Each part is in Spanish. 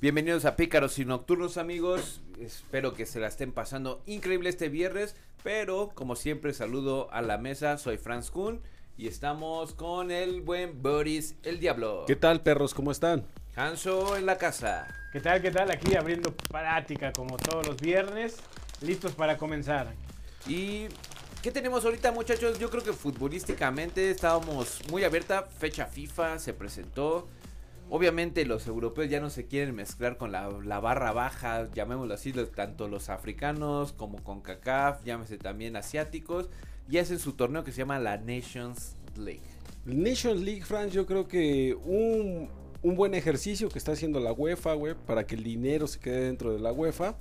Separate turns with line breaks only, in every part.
Bienvenidos a Pícaros y Nocturnos, amigos. Espero que se la estén pasando increíble este viernes. Pero, como siempre, saludo a la mesa. Soy Franz Kuhn. Y estamos con el buen Boris el Diablo.
¿Qué tal, perros? ¿Cómo están?
Hanso en la casa.
¿Qué tal? ¿Qué tal? Aquí abriendo práctica como todos los viernes. Listos para comenzar.
¿Y qué tenemos ahorita, muchachos? Yo creo que futbolísticamente estábamos muy abierta. Fecha FIFA se presentó. Obviamente los europeos ya no se quieren mezclar con la, la barra baja, llamémoslo así, los- tanto los africanos como con CACAF, llámese también asiáticos, y hacen su torneo que se llama la Nations League.
Nations League, France, yo creo que un, un buen ejercicio que está haciendo la UEFA, güey, para que el dinero se quede dentro de la UEFA.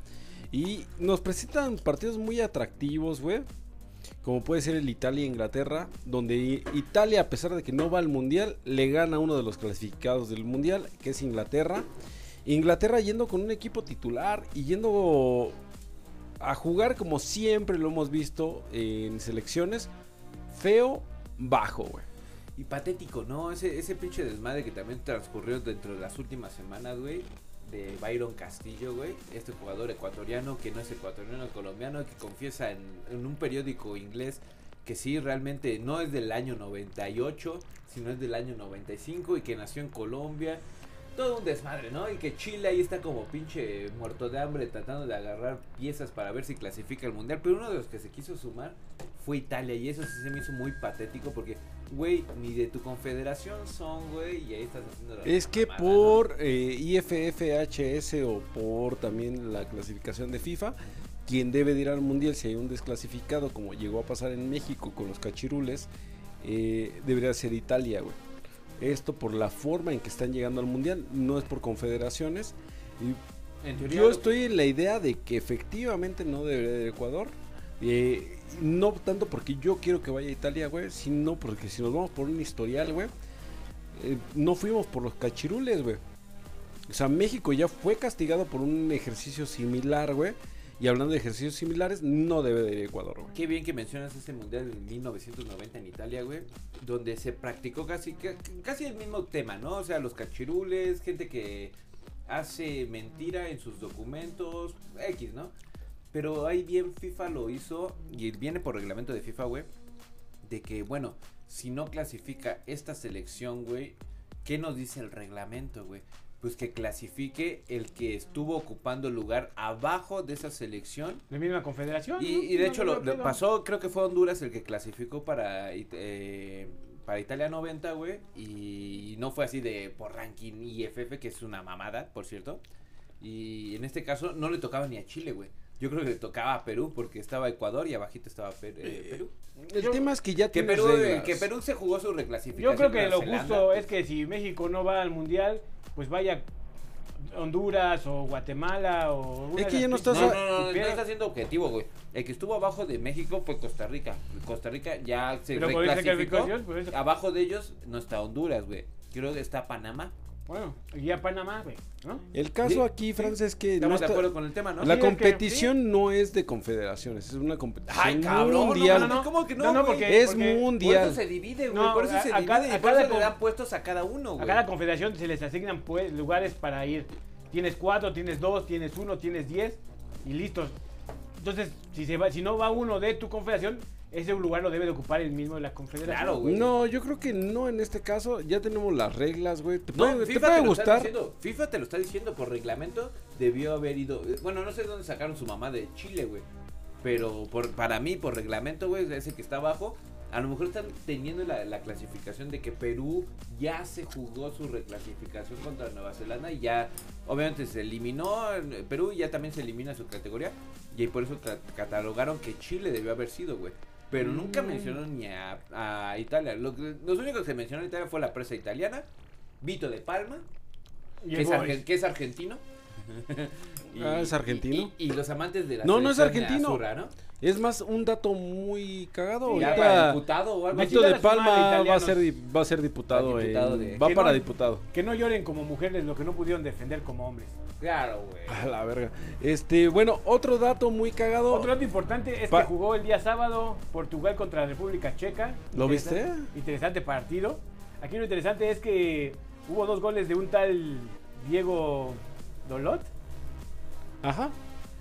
Y nos presentan partidos muy atractivos, güey. Como puede ser el Italia-Inglaterra, donde I- Italia, a pesar de que no va al Mundial, le gana uno de los clasificados del Mundial, que es Inglaterra. Inglaterra yendo con un equipo titular y yendo a jugar como siempre lo hemos visto en selecciones, feo, bajo, güey.
Y patético, ¿no? Ese, ese pinche desmadre que también transcurrió dentro de las últimas semanas, güey. De Byron Castillo, güey. Este jugador ecuatoriano que no es ecuatoriano, es colombiano, que confiesa en, en un periódico inglés que sí, realmente no es del año 98, sino es del año 95 y que nació en Colombia. Todo un desmadre, ¿no? Y que Chile ahí está como pinche muerto de hambre tratando de agarrar piezas para ver si clasifica al mundial. Pero uno de los que se quiso sumar fue Italia y eso sí se me hizo muy patético porque, güey, ni de tu confederación son, güey, y ahí estás haciendo la
Es que
mamada, ¿no?
por eh, IFFHS o por también la clasificación de FIFA, quien debe de ir al mundial si hay un desclasificado, como llegó a pasar en México con los cachirules, eh, debería ser Italia, güey. Esto por la forma en que están llegando al mundial, no es por confederaciones. Y yo estoy en la idea de que efectivamente no debería de Ecuador. Eh, no tanto porque yo quiero que vaya a Italia, güey, sino porque si nos vamos por un historial, güey, eh, no fuimos por los cachirules, güey. O sea, México ya fue castigado por un ejercicio similar, güey. Y hablando de ejercicios similares, no debe de ir a Ecuador, güey.
Qué bien que mencionas ese mundial en 1990 en Italia, güey, donde se practicó casi ca- casi el mismo tema, ¿no? O sea, los cachirules, gente que hace mentira en sus documentos, X, ¿no? Pero ahí bien FIFA lo hizo y viene por reglamento de FIFA, güey, de que bueno, si no clasifica esta selección, güey, ¿qué nos dice el reglamento, güey? Pues que clasifique el que estuvo ocupando el lugar abajo de esa selección
La misma confederación.
y,
¿no?
y de
No,
hecho
no
lo, pasó, creo que fue Honduras el que clasificó para, It- eh, para Italia 90, güey. Y no fue así de por ranking IFF, que es una mamada, por cierto. Y en este caso no le tocaba ni a Chile, güey. Yo creo que le tocaba a Perú porque estaba Ecuador y abajito estaba Per- eh, Perú.
El
Yo-
tema es que ya
Que Perú, eh,
reglas.
que Perú se jugó su reclasificación.
Yo creo que lo
Zelanda,
justo
pues,
es que si México no va al mundial, pues vaya Honduras o Guatemala o.
Es que ya no estás
No, no, no, no,
Pero-
está siendo objetivo, güey. El que estuvo abajo de México fue Costa Rica. Costa Rica ya se reclasificó. Abajo de ellos no está Honduras, güey. Creo que está Panamá.
Bueno, y a Panamá, güey, ¿no?
El caso
Sí,
aquí, Franz, es que no
Estamos de acuerdo con el tema, ¿no?
la
Sí, es que-
competición no es de confederaciones, es una competición
Ay, cabrón,
mundial.
no, no, no, ¿cómo que no,
No, no,
güey?
porque-
es
porque-
Por
mundial.
eso se divide, güey.
No,
por eso
a-
se
a
divide.
cada-
y
a
por
cada
eso le dan puestos a cada uno,
A
güey.
cada confederación se les asignan pues, lugares para ir. Tienes cuatro, tienes dos, tienes uno, tienes diez y listos. Entonces, si, se va, si no va uno de tu confederación, ese lugar lo debe de ocupar el mismo de la confederación.
Claro, güey.
No, yo creo que no en este caso. Ya tenemos las reglas, güey. Te
No,
puede, te puede
te lo está
gustar.
diciendo. FIFA te lo está diciendo por reglamento. Debió haber ido. eh, Bueno, no sé dónde sacaron su mamá de Chile, güey. Pero por, para mí, por reglamento, güey, ese que está abajo. A lo mejor están teniendo la, la clasificación de que Perú ya se jugó su reclasificación contra Nueva Zelanda y ya, obviamente, se eliminó Perú y ya también se elimina su categoría. Y ahí por eso ca- catalogaron que Chile debió haber sido, güey. Pero nunca
Mm.
mencionaron ni a, a Italia. Lo que- los únicos que mencionaron a Italia fue la presa italiana, Vito de Palma, que es, que es argentino.
Ah, ¿es argentino?
Y, y los amantes de la
No, no es argentino.
¿no?
Es más, un dato muy cagado.
Para diputado o algo
Víctor
Necesita
de Palma va a ser, va a ser diputado.
De-
Va para
no-
diputado.
Que no lloren como mujeres lo que no pudieron defender como hombres.
Claro, güey.
A la verga. Este, bueno, otro dato muy cagado.
Otro dato importante es
Pa-
que jugó el día sábado Portugal contra la República Checa.
¿Lo
Interesante-
viste?
Interesante partido. Aquí lo interesante es que hubo dos goles de un tal Diego Dolot.
Ajá.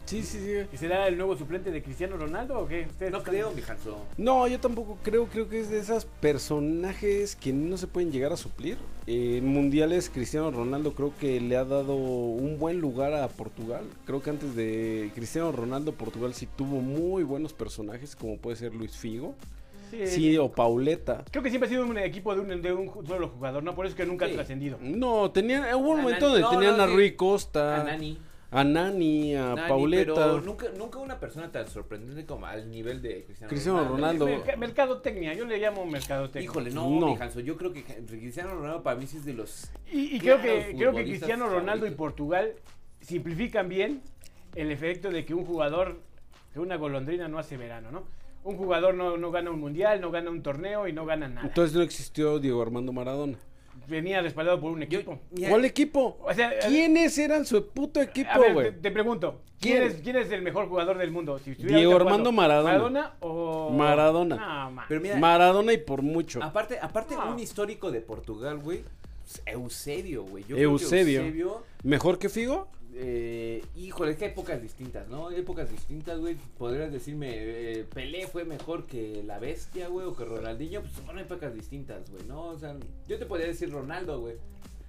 Sí, sí, sí.
¿Y será el nuevo suplente de Cristiano Ronaldo o qué? ¿Ustedes
No
están-
creo, mi Hanso.
No, yo tampoco creo, creo que es de esos personajes que no se pueden llegar a suplir. Eh, en mundiales, Cristiano Ronaldo creo que le ha dado un buen lugar a Portugal. Creo que antes de Cristiano Ronaldo, Portugal sí tuvo muy buenos personajes, como puede ser Luis Figo,
Sí,
sí, o Pauleta.
Creo que siempre ha sido un equipo de un, de un solo jugador, ¿no? Por eso es que nunca ha
Sí.
trascendido.
No, tenían, hubo un momento donde
no,
tenían
no,
a. Rui Costa,
A Nani.
a Nani, a
Nani,
Pauleta.
Pero nunca, nunca una persona tan sorprendente como al nivel de Cristiano,
Cristiano Ronaldo.
Merca- mercadotecnia, yo le llamo mercadotecnia.
Híjole, no,
No.
yo creo que Cristiano Ronaldo para mí sí es de los...
Y, y creo, que, creo que Cristiano Ronaldo y. Portugal simplifican bien el efecto de que un jugador, que una golondrina no hace verano, ¿no? Un jugador no, no gana un mundial, no gana un torneo y no gana nada.
Entonces no existió Diego Armando Maradona.
Venía respaldado por un
Yo-
equipo.
mira,
¿Cuál equipo?
O sea,
¿Quiénes eran su puto
a
equipo,
ver, te,
güey?
te pregunto, ¿quién
¿Quién?
es, ¿quién es el mejor jugador del mundo? Si
Diego Armando Maradona.
¿Maradona o...?
Maradona.
No.
Pero mira,
Maradona y por mucho.
aparte, aparte
No.
un histórico de Portugal, güey, Eusebio, güey. Yo creo que
Eusebio.
Eusebio
¿Mejor que Figo?
Eh, híjole, es que épocas distintas, ¿no? Épocas distintas, güey. Podrías decirme, eh, Pelé fue mejor que la bestia, güey, o que Ronaldinho. Pues son épocas distintas, güey, ¿no? O sea, yo te podría decir Ronaldo, güey.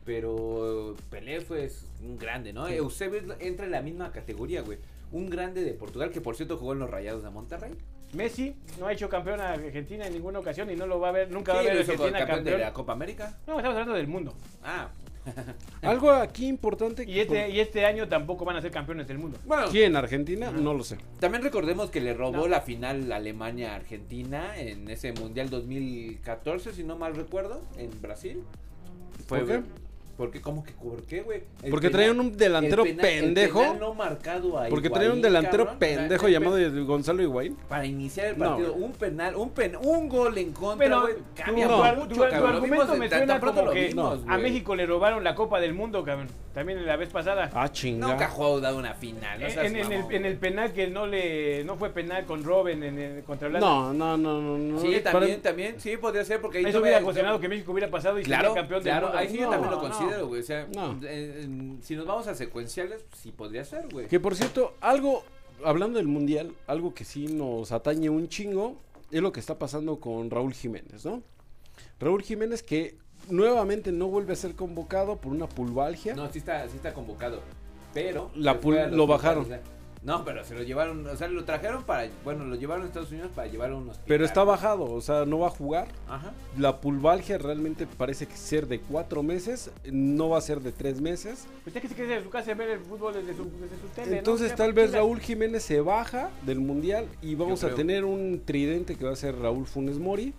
Pero Pelé fue un grande, ¿no? Eusebio entra en la misma categoría, güey. Un grande de Portugal, que por cierto jugó en los Rayados de Monterrey.
Messi no ha hecho campeón a Argentina en ninguna ocasión y no lo va a ver, nunca va a
Sí,
ver
lo
a
hizo
Argentina
campeón
campeón.
de la Copa América.
No, estamos hablando del mundo.
Ah,
Algo aquí importante.
Y este, y este año tampoco van a ser campeones del mundo.
bueno.
¿Quién? ¿Argentina? No lo sé.
También recordemos que le robó
No.
la final Alemania-Argentina en ese Mundial 2014, si no mal recuerdo, en Brasil.
¿Por qué?
Porque, ¿cómo que por qué, güey?
Porque
penal-
traían un delantero
el penal- el
pendejo.
penal no marcado a
Porque
Higuaín,
traían un delantero
cabrón.
pendejo llamado Gonzalo Higuaín.
Para iniciar el partido, un penal, un pen, un gol en contra, güey. Cambia
no.
mucho,
tu- tu
cabrón. Lo
argumento
vimos
me suena como
lo
que
vimos,
a. México le robaron la Copa del Mundo, cabrón. También la vez pasada.
Ah,
Nunca
chinga.
jugó dado una final. No
en,
seas
en- en el,
mamón.
en el penal que no le no fue penal con Robben en el, contra Holanda.
No, no, no, no. no.
Sí,
Para-
también, también, sí, podría ser porque ahí
Eso hubiera ocasionado que México hubiera pasado y
Claro,
sería campeón
claro,
del mundo.
ahí sí yo también lo
no.
Considero, güey. O sea,
No.
eh, en- si nos vamos a secuenciales, sí podría ser, güey.
Que por cierto, algo, hablando del mundial, algo que sí nos atañe un chingo, es lo que está pasando con Raúl Jiménez, ¿no? Raúl Jiménez que nuevamente no vuelve a ser convocado por una pulvalgia.
No, sí está, sí está convocado. Pero.
La pul- lo bajaron.
sea, No, pero se lo llevaron, o sea, lo trajeron para, bueno, lo llevaron a Estados Unidos para llevar a un hospital.
pero está bajado, o sea, no va a jugar.
Ajá.
La pulvalgia realmente parece que ser de cuatro meses, no va a ser de tres meses.
Usted Pues que se quede en su casa a ver el fútbol desde su, desde su tele. ¿no?
Entonces
Ya,
tal vez. Raúl Jiménez se baja del mundial y vamos a tener un tridente que va a ser Raúl Funes Mori.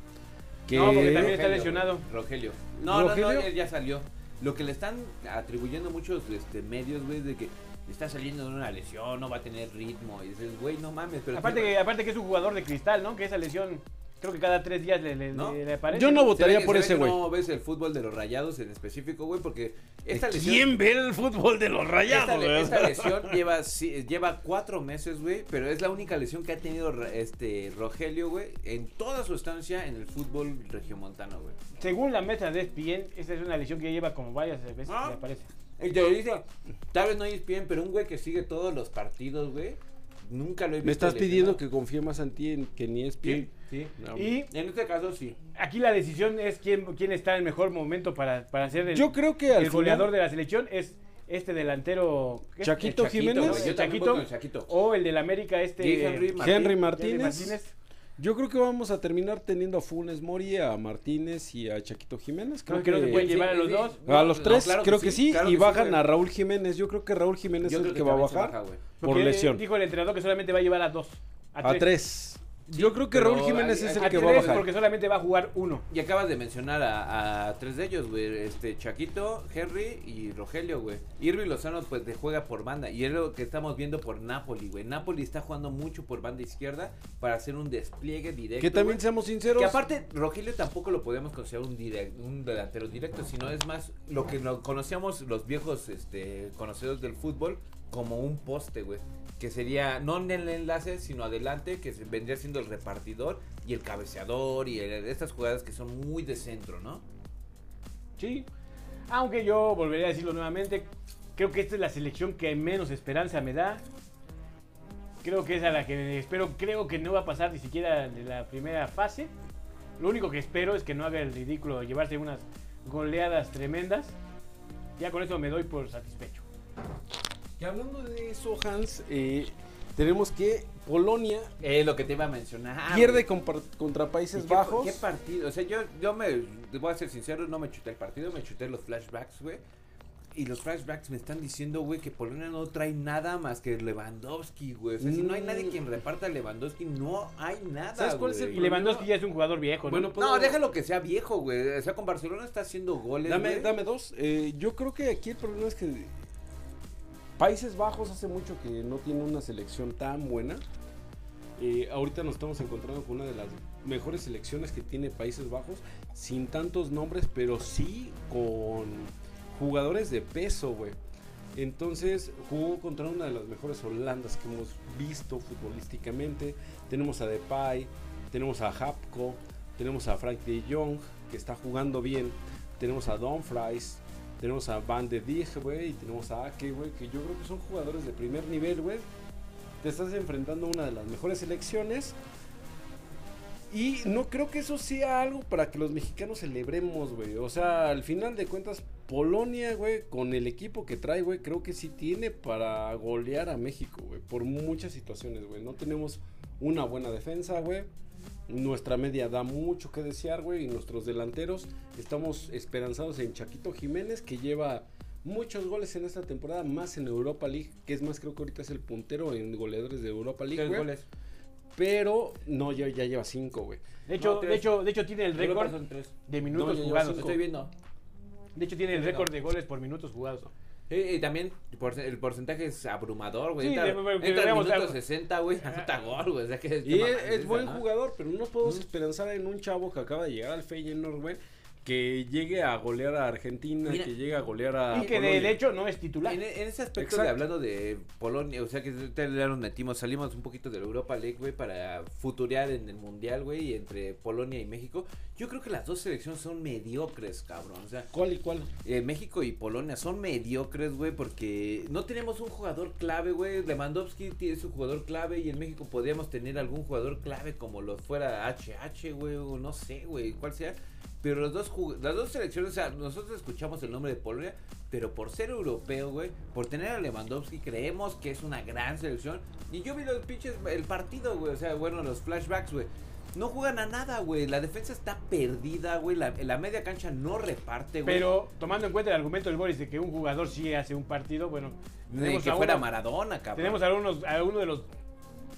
Que
No, porque también está lesionado.
Rogelio. No, no,
¿Rogelio?
no, ya, ya salió. Lo que le están atribuyendo muchos este, medios, güey, de que está saliendo de una lesión, no va a tener ritmo. Y dices, güey, no mames. Pero
Aparte que, aparte que es un jugador de cristal, ¿no? Que esa lesión, creo que cada tres días le, le,
¿No?
le- le aparece.
Yo no votaría por ese güey.
No ves el fútbol de los rayados en específico, güey, porque esta lesión.
¿Quién ve el fútbol de los
Esta,
rayados?
le- esta lesión lleva, sí, lleva cuatro meses, güey, pero es la única lesión que ha tenido este Rogelio, güey, en toda su estancia en el fútbol regiomontano, güey.
Según la mesa de ESPN, esa es una lesión que lleva como varias veces
Ah.
que le aparece.
Y te lo dice, tal vez no es bien, pero un güey que sigue todos los partidos, güey, nunca lo he visto.
Me estás pidiendo que confíe más en ti en- que ni es
Sí, sí.
No.
Y
En este caso, sí.
aquí la decisión es quién, quién está en el mejor momento para, para ser el,
Yo creo que al
el goleador
final-
de la selección. Es este delantero.
Chaquito
El
Jiménez.
Chaquito.
voy con el Chaquito.
O el del América, este.
Henry Martín.
Henry
Henry
Martínez. Yo creo que vamos a terminar teniendo a Funes Mori, a Martínez y a Chaquito Jiménez. Creo
No, creo que
que
pueden llevar a los dos.
a los
No,
tres,
claro
creo que sí,
claro
y
que sí,
bajan
güey.
a Raúl Jiménez. Yo creo que Raúl Jiménez
Yo
es el
que
que va a bajar
baja, güey.
por lesión.
Dijo el entrenador que solamente va a llevar a dos.
A tres. Yo creo que Raúl Jiménez
hay-
es el
A
que va a bajar.
porque solamente va a jugar uno.
Y acabas de mencionar a, a tres de ellos, güey. Este, Chaquito, Henry y Rogelio, güey. Irving Lozano, pues, te juega por banda. Y es lo que estamos viendo por Napoli, güey. Napoli está jugando mucho por banda izquierda para hacer un despliegue directo.
Que también
güey.
seamos sinceros.
Que aparte, Rogelio tampoco lo podemos considerar un, direct- un delantero directo, sino es más lo que no- conocíamos los viejos este, conocedores del fútbol como un poste, güey. Que sería no en el enlace, sino adelante, que vendría siendo el repartidor y el cabeceador y estas jugadas que son muy de centro, ¿no?
Sí. Aunque yo volvería a decirlo nuevamente. Creo que esta es la selección que menos esperanza me da. Creo que es a la que espero, creo que no va a pasar ni siquiera de la primera fase. Lo único que espero es que no haga el ridículo de llevarse unas goleadas tremendas. Ya con eso me doy por satisfecho.
Y hablando de eso, Hans, eh, tenemos que Polonia
Es lo que te iba a mencionar.
pierde contra
¿Y
Países
qué-
Bajos.
¿Qué partido? O sea, yo, yo me. Voy a ser sincero, no me chuté el partido, me chuté los flashbacks, güey. Y los flashbacks me están diciendo, güey, que Polonia no trae nada más que Lewandowski, güey. O sea, si no hay
Mm.
nadie quien reparta a Lewandowski, no hay nada.
¿Sabes cuál es el.
Y Lewandowski ya es un jugador viejo, ¿no?
Bueno, pues-
No, déjalo que sea viejo, güey. O sea, con Barcelona está haciendo goles.
Dame,
güey.
dame dos. Eh, yo creo que aquí el problema es que Países Bajos hace mucho que no tiene una selección tan buena. Eh, ahorita nos estamos encontrando con una de las mejores selecciones que tiene Países Bajos, sin tantos nombres, pero sí con jugadores de peso, güey. Entonces jugó contra una de las mejores Holandas que hemos visto futbolísticamente. Tenemos a Depay, tenemos a Hapko, tenemos a Frank de Jong, que está jugando bien. Tenemos a Dumfries, tenemos a Van de Dijk, güey, y tenemos a Ake, güey, que yo creo que son jugadores de primer nivel, güey. Te estás enfrentando a una de las mejores selecciones. Y no creo que eso sea algo para que los mexicanos celebremos, güey. O sea, al final de cuentas, Polonia, güey, con el equipo que trae, güey, creo que sí tiene para golear a México, güey. Por muchas situaciones, güey. No tenemos una buena defensa, güey. Nuestra media da mucho que desear, güey. Y nuestros delanteros estamos esperanzados en Chaquito Jiménez, que lleva muchos goles en esta temporada, más en Europa League, que es más, creo que ahorita es el puntero en goleadores de Europa League,
Tres goles.
Pero no, ya, ya lleva cinco, güey.
De hecho,
No,
de hecho, de hecho tiene el
Europa
récord de
No,
minutos jugados.
Estoy viendo.
De hecho tiene el récord de goles por minutos jugados.
Sí, y también por- el porcentaje es abrumador, güey.
Sí,
entra, minuto
algo.
60, güey, anota gol, güey. O sea que
Y es,
mamada
es
esa,
buen
¿no?
jugador, pero no podemos
Mm.
esperanzar en un chavo que acaba de llegar al Feyenoord, güey, que llegue a golear a Argentina,
Mira.
que llegue a golear a
y que
Polonia.
de hecho no es titular.
En, en ese aspecto de hablando de Polonia, o sea que ya nos metimos, salimos un poquito de la Europa League, güey, para futurear en el Mundial, güey, y entre Polonia y México. Yo creo que las dos selecciones son mediocres, cabrón. O sea,
¿Cuál y cuál?
eh, México y Polonia son mediocres, güey, porque no tenemos un jugador clave, güey. Lewandowski tiene su jugador clave y en México podríamos tener algún jugador clave como lo fuera HH, güey, o no sé, güey, cuál sea. Pero los dos jug- las dos selecciones, o sea, nosotros escuchamos el nombre de Polonia, pero por ser europeo, güey, por tener a Lewandowski, creemos que es una gran selección. Y yo vi los pinches, el partido, güey, o sea, bueno, los flashbacks, güey. No juegan a nada, güey. La defensa está perdida, güey. La, la media cancha no reparte, güey.
Pero tomando en cuenta el argumento del Boris de que un jugador sí hace un partido, bueno, tenemos
que
a
fuera
uno-
Maradona, cabrón.
tenemos a, unos, a uno de los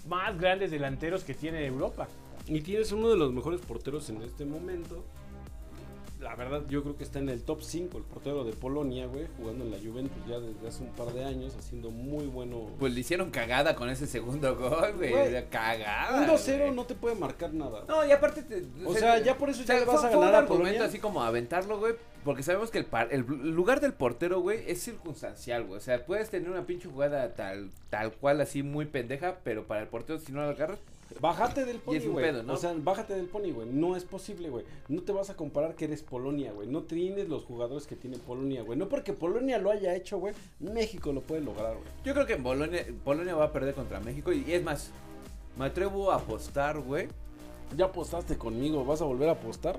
más grandes delanteros que tiene Europa.
Y tienes uno de los mejores porteros en este momento. La verdad, yo creo que está en el top 5, el portero de Polonia, güey, jugando en la Juventus ya desde hace un par de años, haciendo muy bueno.
Pues le hicieron cagada con ese segundo gol, güey. Cagada.
un 2-0
güey.
no te puede marcar nada.
No, y aparte. te-
O sea, ya por eso ya le
fue-
vas a
fue un
ganar a
argumento
Polonia.
así como aventarlo, güey. Porque sabemos que el, par- el lugar del portero, güey, es circunstancial, güey. O sea, puedes tener una pinche jugada tal, tal cual, así muy pendeja, pero para el portero, si no lo agarras,
Bájate del
Y
pony,
es un
güey.
pedo, ¿no?
O sea, bájate del pony, güey. No es posible, güey. No te vas a comparar que eres Polonia, güey. No tienes los jugadores que tiene Polonia, güey. No porque Polonia lo haya hecho, güey. México lo puede lograr, güey.
yo creo que Polonia, Polonia va a perder contra México. Y es más, me atrevo a apostar, güey.
Ya apostaste conmigo, ¿vas a volver a apostar?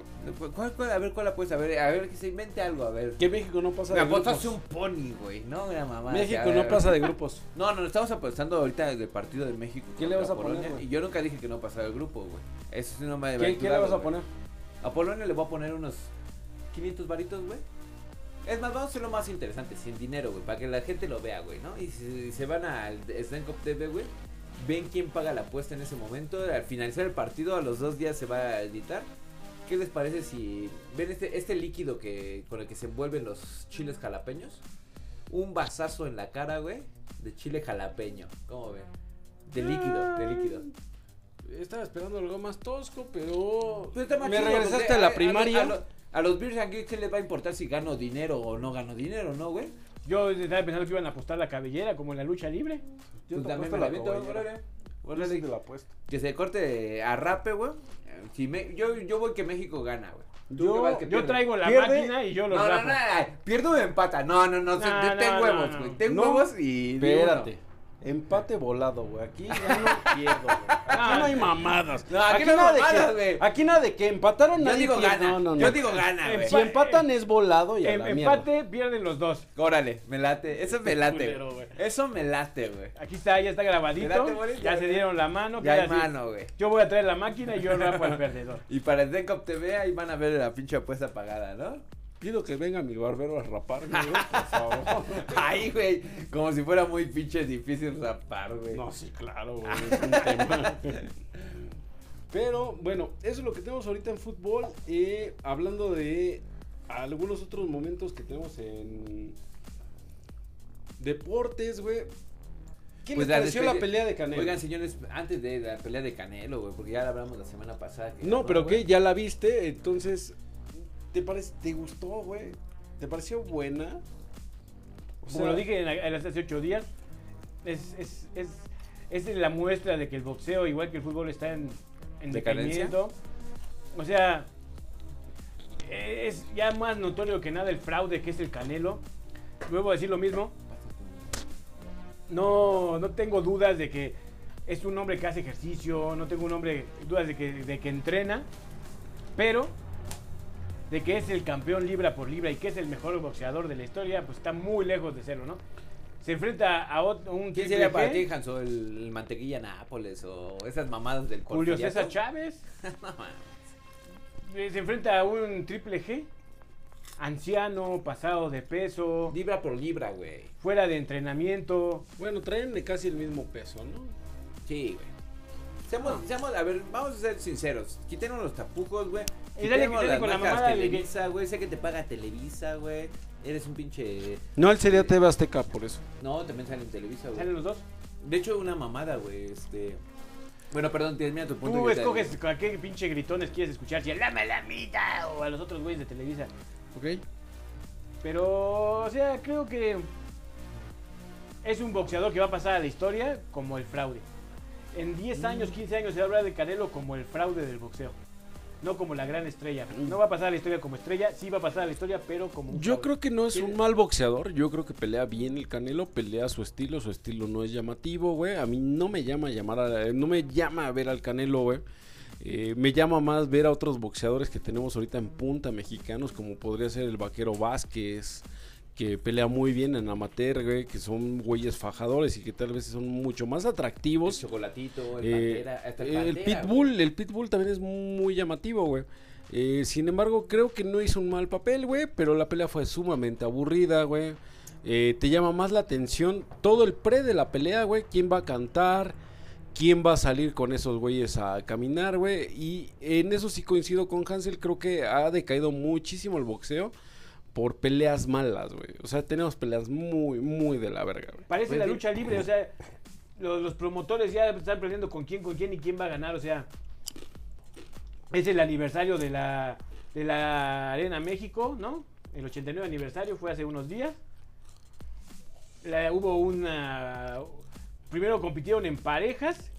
¿Cuál, cuál- a ver, ¿cuál apuesta? A ver, a ver, que se invente algo, a ver.
Que México no pasa
Me
de
apostaste
grupos.
un pony, güey, ¿no? Una mamá.
México no pasa de grupos.
No, no, estamos apostando ahorita del partido de México.
¿Qué le vas a poner,
Polonia,
güey?
Y yo nunca dije que no pasara el grupo, güey. Eso sí no me
¿Qué, qué le vas a poner?
A Polonia le voy a poner unos 500 varitos, güey. Es más, vamos a hacerlo más interesante, sin dinero, güey, para que la gente lo vea, güey, ¿no? Y si se van al Up TV, güey, ven quién paga la apuesta en ese momento. Al finalizar el partido, a los dos días se va a editar. ¿Qué les parece si ven este, este líquido que con el que se envuelven los chiles jalapeños? Un vasazo en la cara, güey, de chile jalapeño. ¿Cómo ven? De líquido, de líquido.
Estaba esperando algo más tosco, pero...
Está más
Me
chido,
regresaste a la primaria.
A, lo- a los Beers and Geeks, ¿qué les va a importar si gano dinero o no gano dinero, no, güey?
Yo estaba pensando que iban a apostar la cabellera como en la lucha libre.
Yo
Pues
te
también me la aviento,
cabellera.
órale.
Yo
Órale.
sí te la apuesto.
Que se corte a rape, güey. Si me- yo, yo voy que México gana, güey. Tú
Yo,
que vas que
yo
pierde.
traigo la
Pierde-
máquina y yo
No,
los
no,
rapo.
no, ay, pierdo o empata. No, no, no,
No,
ten
no,
huevos,
no, no.
güey. Ten
No,
huevos y. di
Espérate. Empate volado, güey. Aquí ya no pierdo, güey. Aquí no hay mamadas.
No, aquí no hay
nada de que-
güey.
Aquí nada de que empataron
Yo
nadie
digo
pierde.
gana.
No, no, no.
Yo digo gana, güey.
Si empatan es volado y a
Em-
la mierda.
empate, pierden los dos.
Órale, me late. Eso me late,
culero,
güey.
güey.
Eso me late, güey.
Aquí está, ya está grabadito. Ya se dieron la mano.
Ya hay
así.
mano, güey.
Yo voy a traer la máquina y yo rapo al perdedor.
Y para el Dencop TV ahí van a ver la pinche apuesta pagada, ¿no?
Pido que venga mi barbero a raparme, güey, por favor.
Ay, güey. Como si fuera muy pinche difícil rapar, güey.
No, sí, claro, güey. Es un tema. Pero bueno, eso es lo que tenemos ahorita en fútbol. Eh, hablando de algunos otros momentos que tenemos en deportes, güey. ¿Qué
Pues
les
la
pareció la pelea de Canelo?
Oigan, señores, antes de la pelea de Canelo, güey, porque ya la hablamos la semana pasada. que
no,
ganó,
pero. ¿qué? ¿Ya la viste? Entonces, ¿te parece, te gustó, güey? ¿Te pareció buena? O
Como lo dije en, en hace ocho días, es, es, es, es la muestra de que el boxeo, igual que el fútbol, está en, en
¿Decadencia?
O sea, es ya más notorio que nada el fraude que es el Canelo. Vuelvo a decir lo mismo. No, no tengo dudas de que es un hombre que hace ejercicio, no tengo un hombre, dudas de que, de que entrena, pero de que es el campeón libra por libra y que es el mejor boxeador de la historia, pues está muy lejos de serlo, ¿no? Se enfrenta a otro, un
¿Quién sería para ti, Hanso? ¿El, el mantequilla Nápoles o esas mamadas del
Julio? César Chávez. Se enfrenta a un triple G, anciano, pasado de peso,
Libra por libra, güey.
fuera de entrenamiento.
Bueno, traen de casi el mismo peso, ¿no?
Sí, güey. Seamos, seamos, a ver, vamos a ser sinceros. Quitemos los tapujos, güey.
Y dale, dale
las
con la mamada de
Televisa, güey. Sé que te paga Televisa, güey. Eres un pinche...
No, él sería TV Azteca, por eso.
No, también sale en Televisa, güey.
¿Salen los dos?
De hecho, una mamada, güey. Este... Bueno, perdón, termina tu punto.
Tú escoges a qué pinche gritones quieres escuchar, si a la malamita o a los otros güeyes de Televisa.
¿Ok?
Pero, o sea, creo que es un boxeador que va a pasar a la historia como el fraude. En 10 años, 15 años se va a hablar de Canelo como el fraude del boxeo. No como la gran estrella. No va a pasar a la historia como estrella, sí va a pasar a la historia, pero como un
Yo creo que no es un mal boxeador. Yo creo que pelea bien el Canelo, pelea su estilo. Su estilo no es llamativo, güey. A mí no me llama a llamar a, no me llama a ver al Canelo, güey. Eh, me llama más ver a otros boxeadores que tenemos ahorita en punta mexicanos, como podría ser el Vaquero Vázquez, que pelea muy bien en amateur, güey, que son güeyes fajadores y que tal vez son mucho más
El
atractivos.
chocolatito, el
Eh,
pantera, hasta el,
el
pantera,
Pitbull, el Pitbull también es muy llamativo, güey. Eh, sin embargo, creo que no hizo un mal papel, güey, pero la pelea fue sumamente aburrida, güey. Eh, te llama más la atención todo el pre de la pelea, güey. ¿Quién va a cantar? ¿Quién va a salir con esos güeyes a caminar, güey? Y en eso sí coincido con Hansel. Creo que ha decaído muchísimo el boxeo por peleas malas, güey. O sea, tenemos peleas muy, muy de la verga, güey.
Parece
Pues
la
sí.
lucha libre, o sea, los, los promotores ya están perdiendo con quién, con quién y quién va a ganar, o sea, es el aniversario de la, de la Arena México, ¿no? El 89 aniversario fue hace unos días. La- hubo una... Primero compitieron en parejas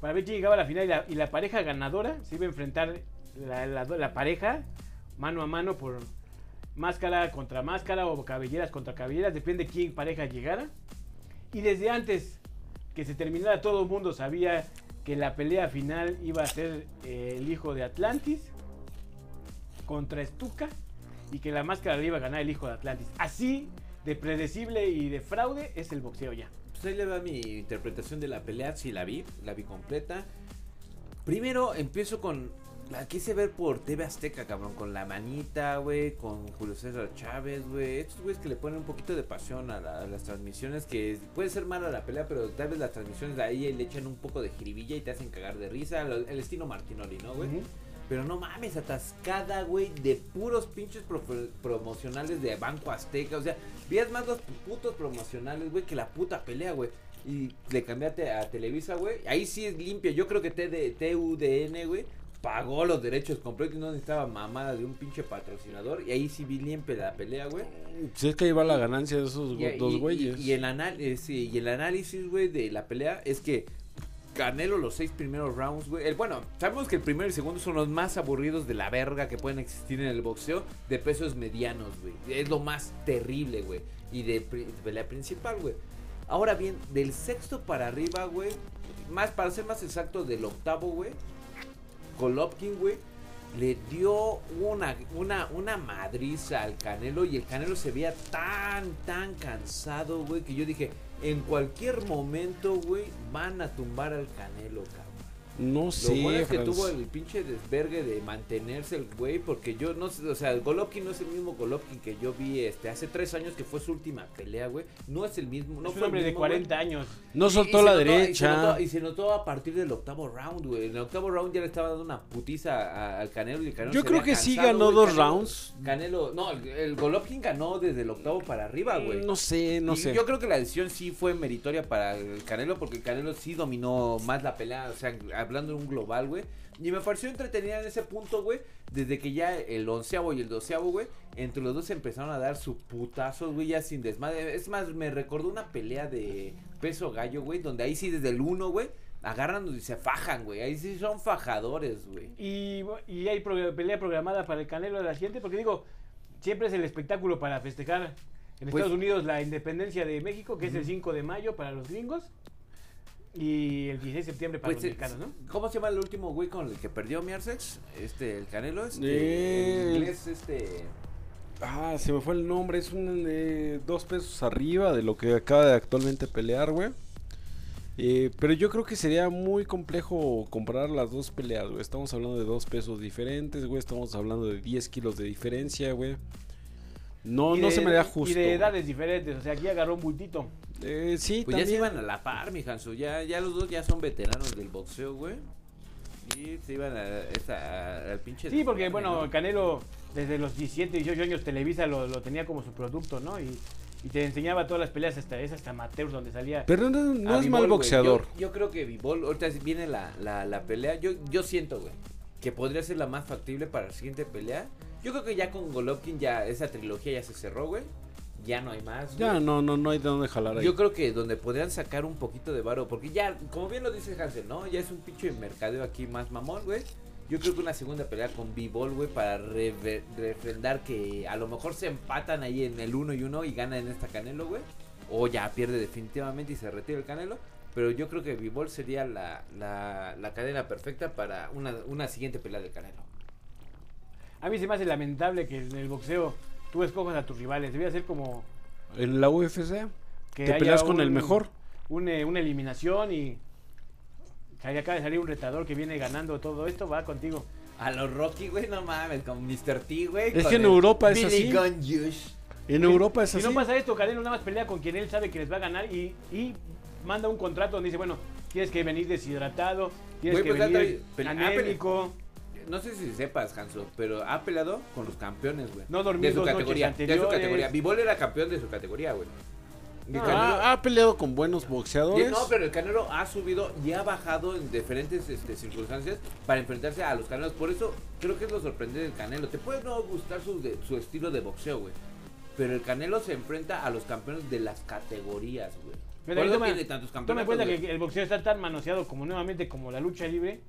para ver quién llegaba a la final y la, y la pareja ganadora se iba a enfrentar la, la- la pareja mano a mano por máscara contra máscara o cabelleras contra cabelleras, depende quién pareja llegara. Y desde antes que se terminara todo el mundo sabía que la pelea final iba a ser eh, el hijo de Atlantis contra Stuka y que la máscara le iba a ganar el hijo de Atlantis. Así de predecible y de fraude es el boxeo ya.
Pues ahí le va mi interpretación de la pelea, sí la vi, la vi completa. Primero empiezo con la quise ver por TV Azteca, cabrón, con la manita, güey, con Julio César Chávez, güey. Estos güeyes que le ponen un poquito de pasión a, la- a las transmisiones, que puede ser mala la pelea, pero tal vez las transmisiones de ahí le echan un poco de jiribilla y te hacen cagar de risa. lo- El estilo Martinoli, ¿no, güey? Pero no mames, atascada, güey, de puros pinches promocionales de Banco Azteca. O sea, vías más los putos promocionales, güey, que la puta pelea, güey. Y le cambiaste a Televisa, güey. Ahí sí es limpio. Yo creo que TD TUDN, güey, pagó los derechos completos y no necesitaba mamada de un pinche patrocinador. Y ahí sí vi limpia la pelea, güey.
Si es que ahí va la ganancia de esos
Y,
dos
y-
güeyes.
y- y el anal- eh, y el análisis, güey, de la pelea es que Canelo los seis primeros rounds, güey. El- Bueno, sabemos que el primero y el segundo son los más aburridos de la verga que pueden existir en el boxeo de pesos medianos, güey. Es lo más terrible, güey. Y de, de pelea principal, güey. Ahora bien, del sexto para arriba, güey. Más, para ser más exacto, del octavo, güey. Golovkin, güey. Le dio una, una, una madriza al Canelo y el Canelo se veía tan, tan cansado, güey, que yo dije, en cualquier momento, güey, van a tumbar al Canelo, cabrón.
No
Lo
sé,
bueno es que
Franz.
tuvo el pinche desvergue de mantenerse el güey, porque yo no sé, o sea, el Golovkin no es el mismo Golovkin que yo vi este hace tres años que fue su última pelea, güey. No es el mismo, no
es un
fue el
hombre de
mismo, güey.
40 años.
No soltó
y
la
notó- Y se,
derecha.
notó, y se notó a partir del octavo round, güey. En el octavo round ya le estaba dando una putiza al Canelo y el Canelo
Yo
se
creo que sí
cansado,
ganó
güey.
dos
Canelo-
rounds.
Canelo, no, el, el Golovkin ganó desde el octavo para arriba, güey.
No sé, no
Y
sé.
Yo creo que la decisión sí fue meritoria para el Canelo porque el Canelo sí dominó más la pelea, o sea, hablando en un global, güey. Y me pareció entretenida en ese punto, güey, desde que ya el onceavo y el doceavo, güey, entre los dos empezaron a dar su putazo, güey, ya sin desmadre. Es más, me recordó una pelea de peso gallo, güey, donde ahí sí desde el uno, güey, agarran y se fajan, güey. Ahí sí son fajadores, güey.
Y, y hay pro- pelea programada para el Canelo de la siguiente, porque digo, siempre es el espectáculo para festejar en
Pues-
Estados Unidos la independencia de México, que es el 5 de mayo para los gringos, y el 16 de septiembre para
Pues,
los mexicanos, ¿no?
¿Cómo se llama el último güey con el que perdió Miersex? Este, el Canelo, este,
el
inglés, este...
Ah, se me fue el nombre. Es un eh, dos pesos arriba de lo que acaba de actualmente pelear, güey. Eh, pero yo creo que sería muy complejo comparar las dos peleas, güey. Estamos hablando de dos pesos diferentes, güey. Estamos hablando de 10 kilos de diferencia, güey. No,
Y
no
de-
se me da justo.
Y de edades diferentes, o sea, aquí agarró un bultito.
Eh, sí,
Pues ya se iban a la par, mi Hansu. Ya, ya los dos ya son veteranos del boxeo, güey. Y se iban a, esa- a- al pinche...
Sí, porque bueno,
¿no?
Canelo desde los 17, 18 años Televisa lo, lo tenía como su producto, ¿no? Y, y te enseñaba todas las peleas hasta esas hasta amateurs donde salía.
Pero no, no es mal boxeador.
Yo, yo creo que Vivol, ahorita viene la, la, la pelea. Yo, yo siento, güey, que podría ser la más factible para la siguiente pelea. Yo creo que ya con Golovkin ya esa trilogía ya se cerró, güey. Ya no hay más.
Ya,
güey.
no, no, no hay de dónde jalar ahí.
Yo creo que donde podrían sacar un poquito de varo, porque ya, como bien lo dice Hansel, ¿no? Ya es un pinche mercadeo aquí más mamón, güey. Yo creo que una segunda pelea con B-Ball, güey, para refrendar que a lo mejor se empatan ahí en el 1 y 1 y ganan en esta Canelo, güey. O ya pierde definitivamente y se retira el Canelo. Pero yo creo que B-Ball sería la, la, la cadena perfecta para una, una siguiente pelea del Canelo.
A mí se me hace lamentable que en el boxeo tú escojas a tus rivales. Debía ser como
En la UFC
que
te peleas con el mejor.
un, eh, una eliminación y que acaba de salir un retador que viene ganando todo esto, va contigo.
A los Rocky, güey, no mames, con Mr. T, güey.
Es que en Europa es
Billy
así. En Europa es
si
así.
no pasa esto, Canelo nada más pelea con quien él sabe que les va a ganar y, y manda un contrato donde dice, bueno, tienes que venir deshidratado, tienes
Güey,
que
pues,
venir
pele-
anémico.
No sé si sepas, Hanso, pero ha peleado con los campeones, güey.
No dormir
de su
dos noches
categoría. De su categoría. Bivol era campeón de su categoría, güey. Y
No,
Canelo-
Ah, ha peleado con buenos boxeadores.
no, pero el Canelo ha subido y ha bajado en diferentes este, circunstancias para enfrentarse a los Canelos. Por eso creo que es lo sorprendente del Canelo. Te puede no gustar su, de- su estilo de boxeo, güey. Pero el Canelo se enfrenta a los campeones de las categorías, güey.
Pero
eso
toma,
tiene tantos
toma en
campeonatos,
cuenta
güey.
que el boxeo está tan manoseado como nuevamente como la lucha libre.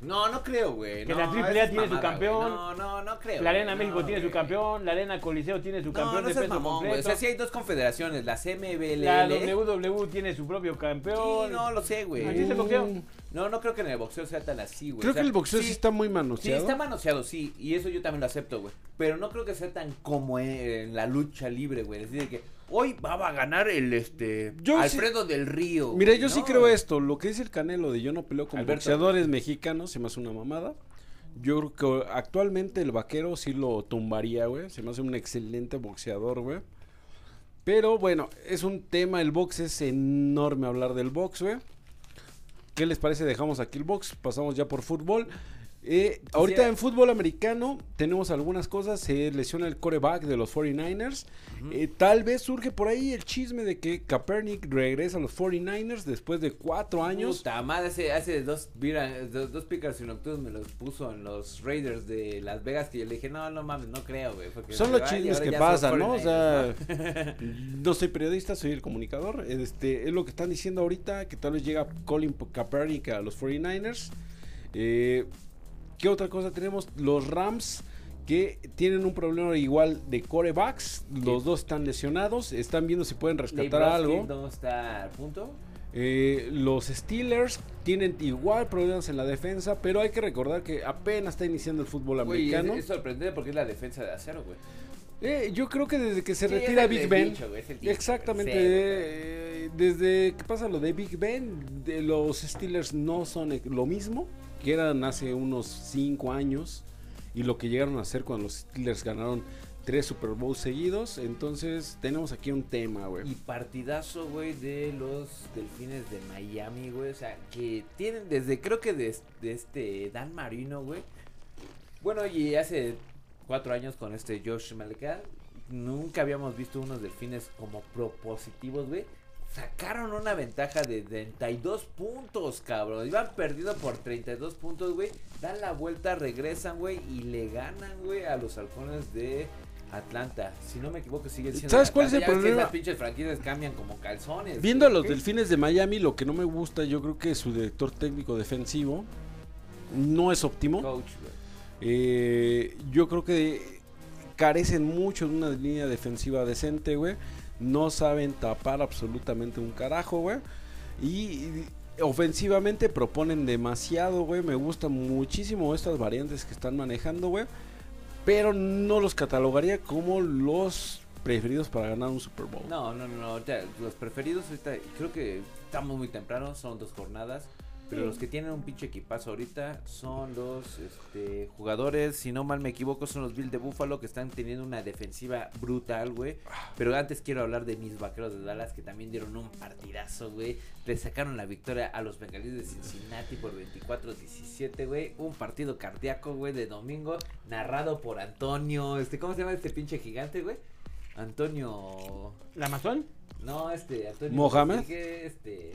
No, no creo, güey.
Que
no,
la AAA tiene su campeón.
güey. No, no, no creo.
La Arena
güey,
México
no,
tiene su campeón, la Arena Coliseo tiene su campeón
no
de
seas
peso
mamón, güey. O
completo.
sea, sí hay dos confederaciones, la CMBL.
La WWE tiene su propio
Sí,
campeón.
no lo sé, güey.
Así es el boxeo.
No, no creo que en el boxeo sea tan así, güey.
Creo
O sea,
que el boxeo sí, está muy
Sí,
manoseado.
está manoseado, sí, y eso yo también lo acepto, güey. Pero no creo que sea tan como en, en la lucha libre, güey. Es decir, que hoy va a ganar el este
Yo sí-
Alfredo del Río.
Mira, yo sí creo esto. Lo que dice el Canelo de yo no peleo con
Alberto.
boxeadores mexicanos se me hace una mamada. Yo creo que actualmente el vaquero sí lo tumbaría, güey. Se me hace un excelente boxeador, güey. Pero bueno, es un tema, el box es enorme hablar del box, güey. ¿Qué les parece? Dejamos aquí el box, pasamos ya por fútbol. Eh, ahorita en fútbol americano tenemos algunas cosas. Se lesiona el coreback de los 49ers. Eh, tal vez surge por ahí el chisme de que Kaepernick regresa a los 49ers después de cuatro años.
Puta madre, hace, hace dos, mira, dos, dos pickers nocturnos me los puso en los Raiders de Las Vegas que yo le dije, no, no mames, no creo, güey.
Son los
y
chismes que pasan, ¿no? O sea,
49ers,
no soy periodista, soy el comunicador. Este, es lo que están diciendo ahorita, que tal vez llega Colin Kaepernick a los 49ers. Eh, ¿Qué otra cosa tenemos? Los Rams que tienen un problema igual de corebacks. Los dos están lesionados. Están viendo si pueden rescatar algo.
no está al punto.
Eh, los Steelers tienen igual problemas en la defensa, pero hay que recordar que apenas está iniciando el fútbol americano.
es sorprendente porque es la defensa de acero, güey.
Eh, yo creo que desde que se
Sí,
retira Big Ben,
dicho,
exactamente,
güey.
eh, desde que pasa lo de Big Ben, de los Steelers no son lo mismo que eran hace unos 5 años y lo que llegaron a hacer cuando los Steelers ganaron tres Super Bowls seguidos, entonces tenemos aquí un tema, güey.
Y partidazo, güey, de los delfines de Miami, güey. O sea, que tienen desde, creo que de, de este Dan Marino, güey. Bueno, y hace cuatro años con este Josh Malika, nunca habíamos visto unos delfines como propositivos, güey. Sacaron una ventaja de 32 puntos, cabrón. Iban perdido por 32 puntos, güey. Dan la vuelta, regresan, güey. Y le ganan, güey, a los halcones de Atlanta. Si no me equivoco, sigue siendo.
¿Sabes cuál es el
ves que
problema?
Las pinches franquicias cambian como calzones.
Viendo a los delfines de Miami, lo que no me gusta, yo creo que su director técnico defensivo no es óptimo.
Coach, güey.
Eh, yo creo que carecen mucho de una línea defensiva decente, güey. No saben tapar absolutamente un carajo, güey. Y, ofensivamente proponen demasiado, güey. Me gustan muchísimo estas variantes que están manejando, güey. Pero no los catalogaría como los preferidos para ganar un Super Bowl.
No, no, no, no. los preferidos, ahorita, creo que estamos muy temprano, son dos jornadas. Pero los que tienen un pinche equipazo ahorita son los este, jugadores, si no mal me equivoco, son los Bills de Buffalo que están teniendo una defensiva brutal, güey. Pero antes quiero hablar de mis vaqueros de Dallas que también dieron un partidazo, güey. Le sacaron la victoria a los bengalíes de Cincinnati por 24-17, güey. Un partido cardíaco, güey, de domingo, narrado por Antonio. Este, ¿Cómo se llama este pinche gigante, güey? Antonio.
¿La Amazon?
No, este, Antonio.
¿Mohamed?
Este.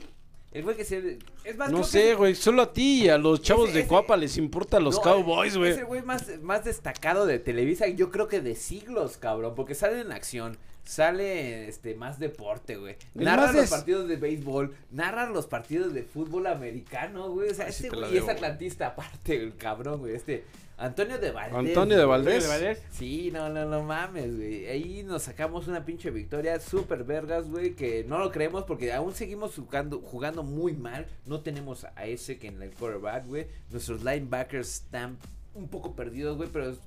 El güey que se. Es más,
No sé,
que-
güey. Solo a ti y a los chavos
Ese-
de
ese-
Coapa les importa los
No,
Cowboys, güey.
Es el güey más, más destacado de Televisa, yo creo que de siglos, cabrón. Porque sale en acción, sale este más deporte, güey. Narra los partidos de béisbol, narra los partidos de fútbol americano, güey. O sea,
Ay, sí
este
te la
güey es atlantista aparte, el cabrón, güey. Este. Antonio de Valdés.
Antonio de
güey.
Valdés.
¿De Valdés?
Sí, no, no, no mames, güey. Ahí nos sacamos una pinche victoria súper vergas, güey, que no lo creemos porque aún seguimos jugando, jugando muy mal. No tenemos a ese que en el quarterback, güey. Nuestros linebackers están un poco perdidos, güey, pero es,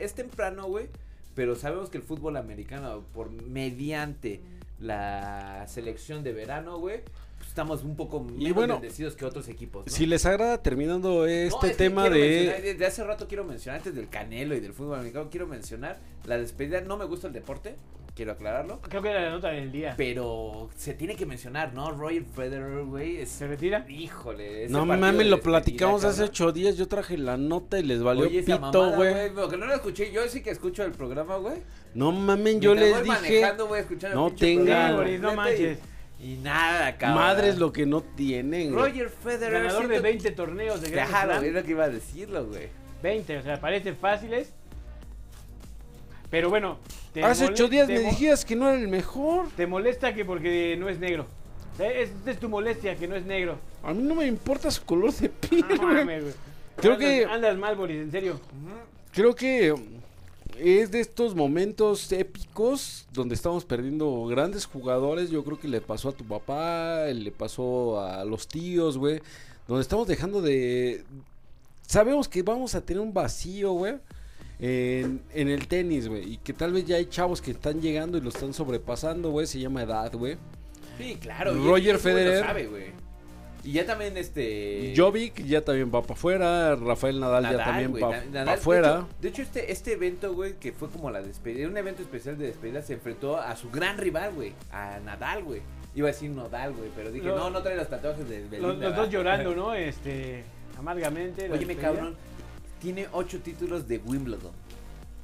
es temprano, güey. Pero sabemos que el fútbol americano, por mediante la selección de verano, güey, pues estamos un poco menos
bueno,
bendecidos que otros equipos, ¿no?
Si les agrada terminando
No,
este
es
tema de...
Desde hace rato quiero mencionar, antes del Canelo y del fútbol americano, quiero mencionar la despedida. No me gusta el deporte, quiero aclararlo.
Creo que era la nota del día.
Pero se tiene que mencionar, ¿no? Roger Federer, güey. es-
¿Se retira?
Híjole. ese
No mames, lo platicamos hace ocho días. Yo traje la nota y les valió
Oye, esa
pito, güey.
Porque no lo escuché. Yo sí que escucho el programa, güey.
No mames, yo les
voy
dije.
manejando, voy a escuchar el
no tengan-
no manches.
Y, y nada, cabrón.
Madres lo que no tienen. güey.
Roger Federer.
Ganador de
siento-
20 torneos de Grand
Claro, es lo que iba a decirlo, güey.
20, o sea, parecen fáciles. Pero bueno, te
Hace ocho días me dijiste que no era el mejor.
Te molesta que porque no es negro. O sea, es, es tu molestia que no es negro.
A mí no me importa su color de piel,
No
güey.
mames, güey.
Creo
Andas-
que-
Andas mal, Boris, en serio.
Creo que es de estos momentos épicos donde estamos perdiendo grandes jugadores. Yo creo que le pasó a tu papá, le pasó a los tíos, güey. Donde estamos dejando de... Sabemos que vamos a tener un vacío, güey. En, en el tenis, güey. Y que tal vez ya hay chavos que están llegando y lo están sobrepasando, güey. Se llama edad, güey.
Sí, claro. y
Roger
lo
Federer.
sabe, güey. Y ya también este.
Jovic ya también va para afuera. Rafael Nadal, ya también va para
Nadal, de
afuera.
De hecho, este, este evento, güey, que fue como la despedida, un evento especial de despedida, se enfrentó a su gran rival, güey, a Nadal, güey. Iba a decir Nodal, güey, pero dije,
Lo-
no, no trae los tatuajes de Belinda.
Los, los dos llorando, ¿no? Este, amargamente.
Óyeme,
despedida.
cabrón, tiene ocho títulos de Wimbledon.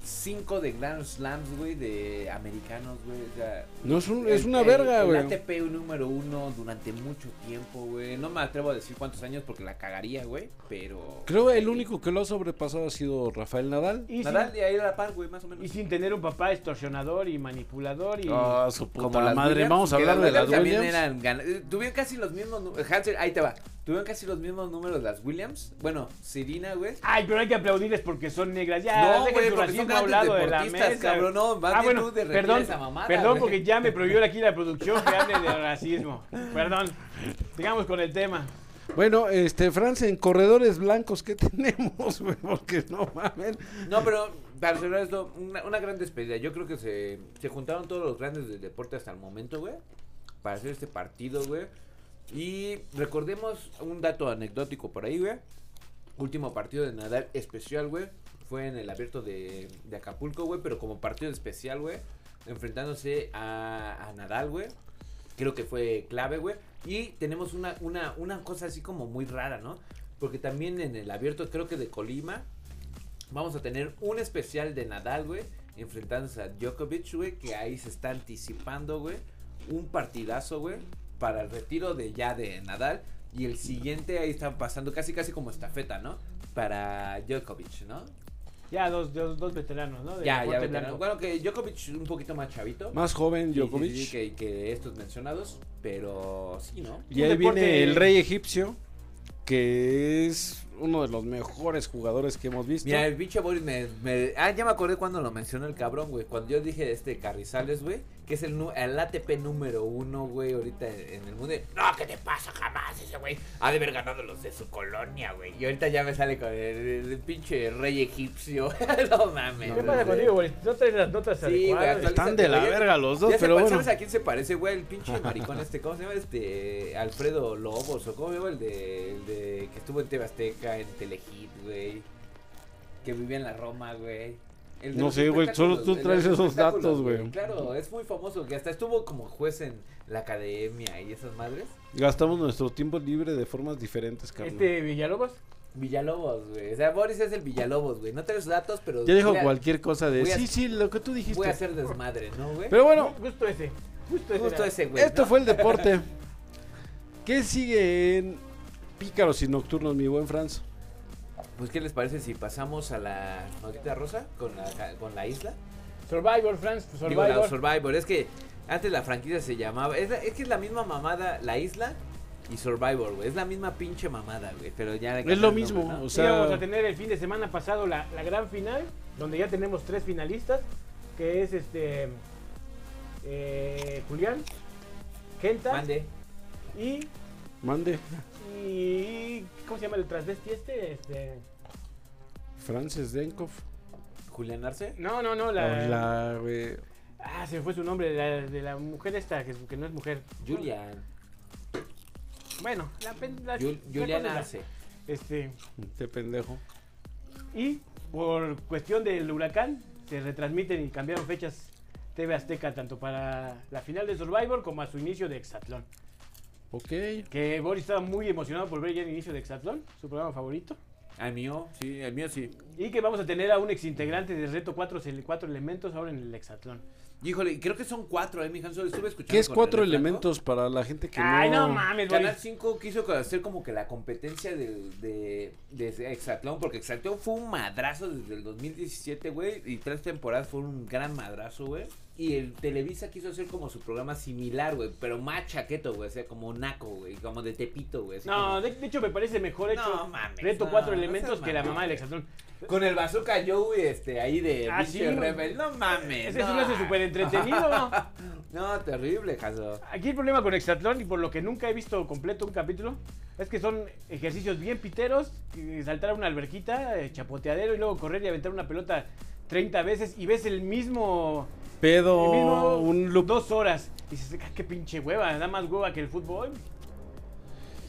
Cinco de Grand Slams, güey, de americanos, güey. o sea,
No es, un- es una
el-
verga, güey.
El ATP número uno durante mucho tiempo, güey. No me atrevo a decir cuántos años porque la cagaría, güey. Pero.
Creo el único que lo ha sobrepasado ha sido Rafael Nadal.
Y,
Nadal
sin,
de ahí a la par, güey, más o menos.
y sin tener un papá extorsionador y manipulador y...
Ah, su puta
Como las
madre.
Williams,
Vamos a hablar de las
también
Williams.
eran gan- eh, tuvieron casi los mismos números. Hansel, ahí te va. Tuvieron casi los mismos números las Williams. Bueno, Serena, güey.
Ay, pero hay que aplaudirles porque son negras. Ya,
No, güey,
su
porque son
a un lado de la mesa.
cabrón, no, más
ah, bueno, perdón,
esa mamada,
perdón
güey.
porque ya me prohibió aquí la producción que hable de racismo. Perdón. Sigamos con el tema.
Bueno, este, Francia, en corredores blancos, ¿qué tenemos, güey? Porque no mames.
No, pero para cerrar esto, una, una gran despedida. Yo creo que se, se juntaron todos los grandes del deporte hasta el momento, güey. Para hacer este partido, güey. Y recordemos un dato anecdótico por ahí, güey. Último partido de Nadal especial, güey. Fue en el abierto de, Acapulco, güey. Pero como partido especial, güey. Enfrentándose a, a Nadal, güey. Creo que fue clave, güey. Y tenemos una, una, una cosa así como muy rara, ¿no? Porque también en el abierto, creo que de Colima, vamos a tener un especial de Nadal, güey. Enfrentándose a Djokovic, güey. Que ahí se está anticipando, güey. Un partidazo, güey. Para el retiro de ya de Nadal. Y el siguiente ahí están pasando casi casi como estafeta, ¿no? Para Djokovic, ¿no?
Ya, dos, dos, dos veteranos, ¿no?
Ya, ya
deporte
veterano.
blanco.
Bueno, que Djokovic un poquito más chavito.
Más joven,
Sí, sí,
Djokovic.
sí, que, que estos mencionados. Pero sí, ¿no?
Y ahí
deporte-
viene el rey egipcio, que es uno de los mejores jugadores que hemos visto.
Mira, el pinche Boris me, me- Ah, ya me acordé cuando lo mencionó el cabrón, güey. Cuando yo dije este Carrizales, güey. Que es el, el ATP número uno, güey, ahorita en, el mundo. No, ¿qué te pasa jamás? Ese güey ha de haber ganado los de su colonia, güey. Y ahorita ya me sale con el, el pinche rey egipcio. no mames.
¿Qué pasa
güey.
contigo, güey? ¿No traes las notas
Sí, güey,
Están de la verga los dos,
Ya
pero bueno.
¿Sabes a quién se parece, güey? El pinche maricón este, ¿cómo se llama? Este, Alfredo Lobos, o cómo se llama el de, el de que estuvo en TV Azteca, en Telehit, güey. Que vivía en la Roma, güey.
No sé, güey, solo tú traes esos datos, güey.
Claro, es muy famoso, que hasta estuvo como juez en la academia y esas madres.
Gastamos nuestro tiempo libre de formas diferentes, carnal.
Este Villalobos.
Villalobos, güey. O sea, Boris es el Villalobos, güey. No traes datos, pero.
Ya dijo
voy a-
cualquier cosa de...
a-
Sí, sí, lo que tú dijiste.
Voy a hacer desmadre, ¿no, güey?
Pero bueno,
Justo ese. Justo ese.
Justo
era.
ese, güey.
esto
¿no?
fue el deporte. ¿Qué sigue en Pícaros y Nocturnos, mi buen Franz?
Pues, ¿qué les parece si pasamos a la notita rosa con la, con la isla?
Survivor, France.
Digo,
Survivor.
la Survivor. Es que antes la franquicia se llamaba. Es, la- es que es la misma mamada, la isla y Survivor, güey. Es la misma pinche mamada, güey. Pero ya.
Es lo mismo,
nombre, ¿no?
o
Sí, vamos
sea...
a tener el fin de semana pasado la, la gran final, donde ya tenemos tres finalistas, que es este eh, Julián, Genta
Mande.
y,
Mande,
y ¿cómo se llama el transvesti este? este
Frances Denkov.
Julián Arce.
no, no, no, la,
Hola, güey.
ah, se me fue su nombre de la, de la mujer esta que, que no es mujer.
Julián.
Bueno, la, la-
Jul-
la-
Arce.
Este
Este pendejo.
y por cuestión del huracán se retransmiten y cambiaron fechas TV Azteca tanto para la final de Survivor como a su inicio de Exatlón.
Ok.
Que Boris estaba muy emocionado por ver ya el inicio de Exatlón, su programa favorito.
Al mío, sí, el mío sí.
Y que vamos a tener a un ex integrante del reto 4 cuatro elementos ahora en el Exatlón.
Híjole, creo que son cuatro, eh, mi Hanso. Estuve escuchando.
¿Qué es cuatro elementos para la gente que
Ay, no,
no...
mames,
Canal
Boris.
5 quiso hacer como que la competencia del- de, de, Exatlón, porque Exatlón fue un madrazo desde el 2017, güey, y tres temporadas fue un gran madrazo, güey. Y el Televisa quiso hacer como su programa similar, güey, pero más chaqueto, güey, o sea, como naco, güey, como de Tepito, güey.
No, de, de hecho me parece mejor hecho
No, mames,
reto
no,
4
no
elementos que la mamá del. Exatlón.
Con el Bazooka Joe, este, ahí de
Ah, sí,
Rebel. No mames.
Ese
no.
se me hace súper entretenido.
No, terrible, Hanso.
Aquí el problema con Exatlón, y por lo que nunca he visto completo un capítulo, es que son ejercicios bien piteros, saltar a una alberquita, eh, chapoteadero y luego correr y aventar una pelota 30 veces y ves el mismo,
Pedo,
mismo
un loop.
dos horas. Y dices, "Ah, qué pinche hueva, da más hueva que el fútbol.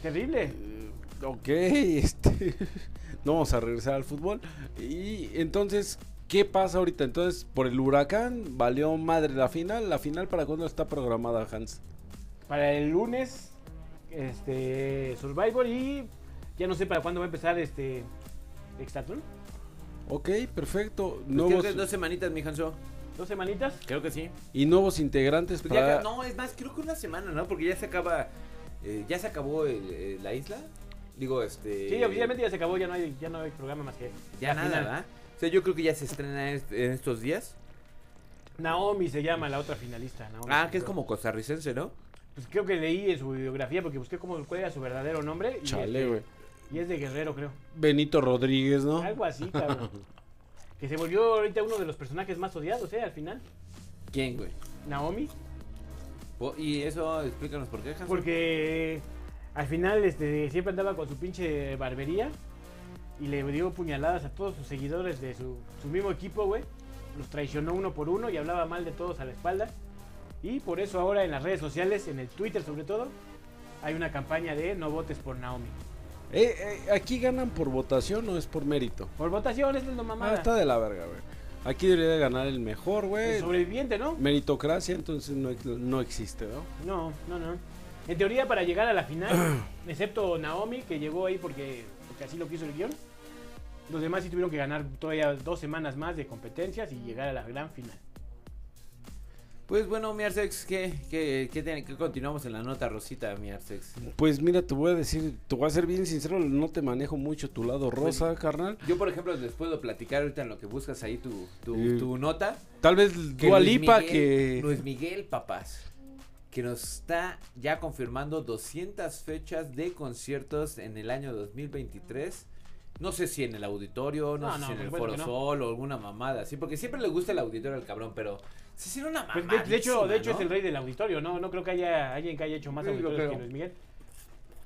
Terrible.
Ok, este... no vamos a regresar al fútbol. Y entonces, ¿qué pasa ahorita? Entonces, por el huracán, valió madre la final. ¿La final para cuándo está programada, Hans?
Para el lunes, este, Survivor y ya no sé para cuándo va a empezar este Exatlón.
Ok, perfecto.
Pues
Nuevos,
creo que dos semanitas, mi Hanso.
¿Dos semanitas?
Creo que sí.
y nuevos integrantes
Pues
para...
no, es más, creo que una semana, ¿no? Porque ya se acaba. eh, ya se acabó el- eh, la isla. Digo, este.
Sí, oficialmente ya se acabó, ya no hay, ya no hay programa más que.
Ya nada,
final.
¿verdad? O sea, yo creo que ya se estrena est- en estos días.
Naomi se llama la otra finalista. Naomi
Ah, que es como costarricense, ¿no?
Pues creo que leí en su biografía porque busqué cómo, cuál era su verdadero nombre. Y
Chale, güey.
Y es de Guerrero, creo.
Benito Rodríguez, ¿no?
Algo así, cabrón. que se volvió ahorita uno de los personajes más odiados, ¿eh? Al final.
¿Quién, güey?
Naomi.
Y eso, explícanos por qué, Hanso.
Porque al final este, siempre andaba con su pinche barbería y le dio puñaladas a todos sus seguidores de su, su mismo equipo, güey. Los traicionó uno por uno y hablaba mal de todos a la espalda. Y por eso ahora en las redes sociales, en el Twitter sobre todo, hay una campaña de no votes por Naomi.
Eh, eh, ¿Aquí ganan por votación o es por mérito?
Por votación, es lo
Ah,
mamada.
está de la verga, güey. Aquí debería de ganar el mejor,
El
güey.
sobreviviente, ¿no?
Meritocracia, entonces no, no existe, ¿no?
No, no, no. En teoría para llegar a la final, excepto Naomi, que llegó ahí porque, porque así lo quiso el guion, los demás sí tuvieron que ganar todavía dos semanas más de competencias y llegar a la gran final.
Pues bueno, mi Arsex, ¿qué, qué, qué, tiene- qué continuamos en la nota rosita, mi Arsex?
Pues mira, te voy a decir, te voy a ser bien sincero, no te manejo mucho tu lado rosa,
Pues,
carnal.
Yo, por ejemplo, les puedo platicar ahorita en lo que buscas ahí tu, tu,
Sí.
tu nota.
Tal vez Dua
Luis
Lipa
Miguel-
que...
Luis Miguel, papás. Que nos está ya confirmando 200 fechas de conciertos en el año 2023. No sé si en el auditorio, no,
No,
sé
no,
si en el Foro. Sol o alguna mamada así. Porque siempre le gusta el auditorio al cabrón, pero se hicieron una
Pues de, de hecho, de hecho es el rey del auditorio, ¿no? No creo que haya alguien que haya hecho más
Sí,
auditorios que Luis Miguel.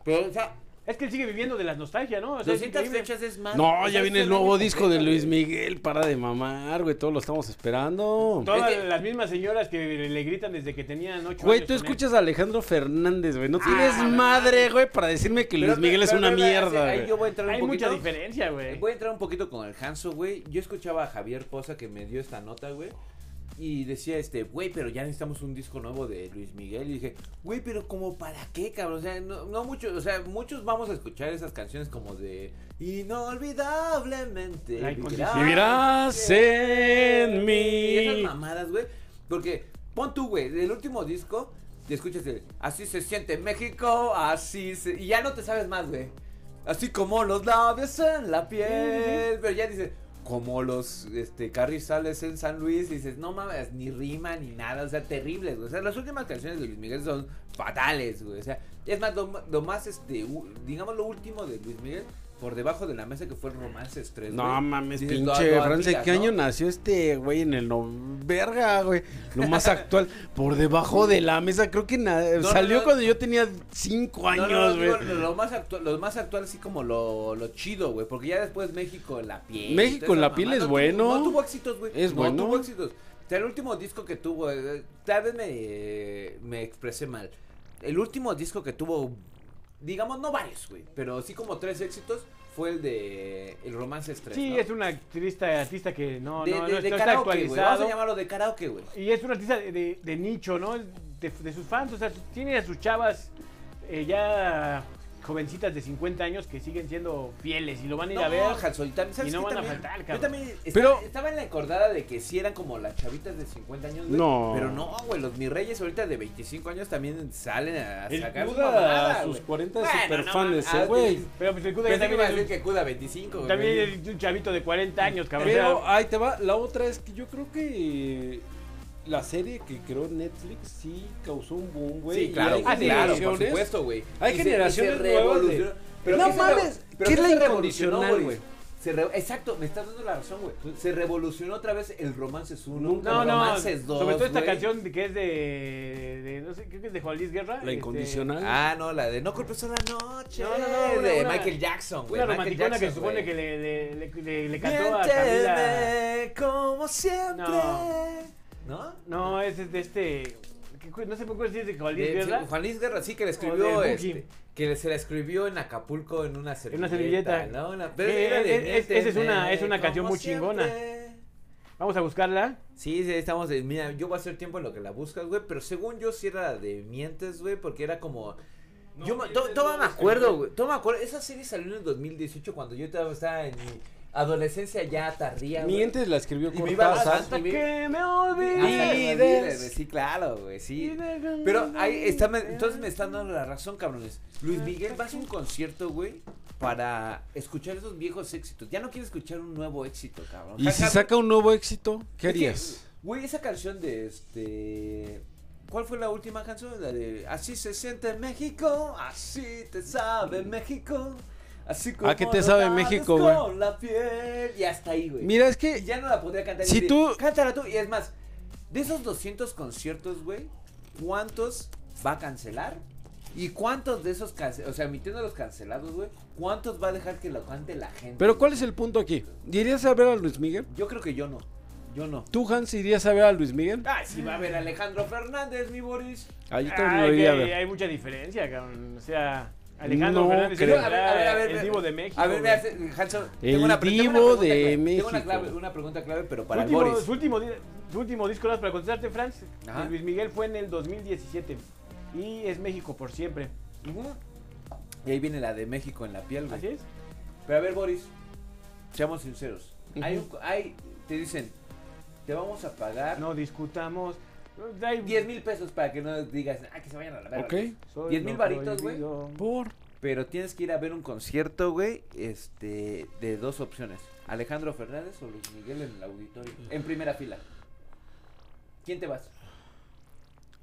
Pero, o sea,
Es que él sigue viviendo de la nostalgia, ¿no? O sea, es
200
increíble.
fechas es más.
No,
o sea,
ya viene el nuevo disco de Luis
güey.
Miguel, para de mamar, güey, todos lo estamos esperando.
Todas
Es que-
las mismas señoras que le gritan desde que tenían 8
Güey,
años.
tú
con él.
escuchas a Alejandro Fernández, güey, no tienes
Ah,
madre, güey, para decirme que
Pero-
Luis Miguel es
pero-
una
pero-
mierda,
Ahí
güey.
yo voy a entrar un
Hay
poquito.
mucha diferencia, güey.
Voy a entrar un poquito con el Hanso, güey. Yo escuchaba a Javier Poza que me dio esta nota, güey. Y decía, este, güey, pero ya necesitamos un disco nuevo de Luis Miguel. Y dije, güey, pero como para qué, cabrón. O sea, no, no muchos, o sea, muchos vamos a escuchar esas canciones como de Inolvidablemente.
Vivirás en
Y esas
mí.
mamadas, güey. Porque, pon tú, güey, del último disco, te escuchas el, así se siente México, así se... Y ya no te sabes más, güey. Así como los labios en la piel. Pero ya dices, como los este, carrizales en San Luis. Y dices, no mames, ni rima ni nada. O sea, terribles. O sea, las últimas canciones de Luis Miguel son fatales, güey. O sea, es más, lo, lo más, este, digamos, lo último de Luis Miguel. Por debajo de la mesa que fue el Romance Estrés.
No mames,
Dices,
pinche
"No, no
Francia, ¿qué
¿no?".
año nació este güey en el no... Verga, güey. Lo más actual, por debajo de la mesa, creo que
no,
salió
no.
cuando yo tenía cinco
No, no,
años, güey.
lo, más actual, lo más actual así como lo, lo chido, güey, porque ya después México en la piel.
México en la piel es
no
bueno.
no tuvo éxitos, güey.
Es
no
bueno.
tuvo éxitos. O sea, el último disco que tuvo, eh, tal vez me, me expresé mal. El último disco que tuvo, digamos, no varios, güey, pero sí como tres éxitos, fue el de El Romance Estrés.
Sí,
¿no?
es un artista, artista que no,
de,
no,
de-
no
de
está
karaoke, güey. Vamos
actualizado.
a llamarlo de karaoke, güey.
Y es un artista de, nicho, ¿no? De, de sus fans. O sea, tiene a sus chavas eh, ya jovencitas de 50 años que siguen siendo fieles y lo van a ir a ver.
Hanso, y también, ¿sabes
y no van a
también?
faltar,
Yo
cabrón.
también estaba,
Pero-
estaba en la acordada de que sí eran como las chavitas de 50 años, güey.
No.
Pero no, güey, los mis reyes ahorita de 25 años también salen a
El
sacar su
Buda
mamada,
a sus
güey.
40 es
Bueno,
súper
no
fan de ese
ah,
güey.
Pero pues el Cuda ya
a
también,
decir que Cuda 25, güey.
también es un chavito de 40 años, cabrón.
Pero ahí te va, la otra es que yo creo que la serie que creó Netflix sí causó un boom, güey.
Sí, claro,
hay
ah, claro, por
generaciones-
supuesto, güey.
hay
Y
generaciones
se
nuevas de-.
Pero
No
¿qué se re-
mames,
pero
¿qué es la
se
incondicional,
revolucionó,
güey?
Se re- Exacto, me estás dando la razón, güey. Se revolucionó otra vez el Romances 1,
Nunca.
no,
el
no,
Romances 2,
sobre todo esta canción que es de, de, no sé, creo que es de Juan Luis Guerra.
La
este,
incondicional.
Ah, no, la de No culpes a la noche.
No, no, no, una-
de
una-
Michael Jackson, güey.
Una romanticona que se supone que le, le, le, le- le cantó a Camila.
Miénteme como siempre.
No.
¿No?
No, es de este. No sé por qué si es de Juan Luis Guerra.
sí, Juan Luis Guerra, sí, que le escribió, este, que se la escribió en Acapulco en una servilleta.
una servilleta.
¿no? Una-
Que
pero era de
es- es- esa es una- es una canción muy chingona. Vamos a buscarla.
Sí, sí, estamos de, mira, yo voy a hacer tiempo en lo que la buscas, güey, pero según yo sí era de mientes, güey, porque era como... yo me- to- toma me acuerdo, güey, toma me acuerdo, esa serie salió en el 2018 cuando yo estaba en mi adolescencia ya tardía, güey.
Mientes la escribió
Y
Cortázar.
Hasta
y
que me olvides.
Sí, claro, güey, sí. Pero ahí está, entonces me están dando la razón, cabrones. Luis Miguel va a un concierto, güey, para escuchar esos viejos éxitos. Ya no quiere escuchar un nuevo éxito, cabrón.
Y si saca un nuevo éxito, ¿qué harías?
Güey, esa canción de este. ¿Cuál fue la última canción? La de Así se siente México, así te sabe México. Así como
¿A qué te sabe México, güey?
la piel. Y hasta ahí, güey.
Mira, es
Y
que
ya no la podría cantar.
Si tú-
Cántala tú. Y es más, de esos 200 conciertos, güey, ¿cuántos va a cancelar? ¿Y cuántos de esos, cance- o sea, emitiendo los cancelados, güey, cuántos va a dejar que lo cante la gente?
Pero? ¿cuál es el punto aquí? ¿Irías a ver a Luis Miguel?
Yo creo que yo no. Yo no.
¿Tú, Hans, irías a ver a Luis Miguel?
Ah, sí va a ver a Alejandro Fernández, mi Boris.
Ah, yo también
Ay,
lo iría a
que
ver.
hay mucha diferencia, cabrón. O sea, Alejandro
No
Fernández
creo.
A ver, a ver, a ver,
el divo de México.
A ver, mira, se- Hanson,
El
tengo una, pre- tengo una
divo
pregunta
de
clave. Tengo
México.
una, clave, una pregunta clave, pero para el Boris.
su, último, su último disco, para contestarte, Franz, de Luis Miguel fue en el 2017. Y es México por siempre.
Ujú. Y ahí viene la de México en la piel, güey.
Así es.
Pero a ver, Boris, seamos sinceros. hay, un- hay, te dicen, te vamos a pagar
No discutamos. Hay
10 mil pesos para que no digas, ah, que se vayan a la verga.
Ok.
Soy
10 mil varitos, güey.
Por.
Pero tienes que ir a ver un concierto, güey, este, de dos opciones. Alejandro Fernández o Luis Miguel en el auditorio. En primera fila. ¿Quién te vas?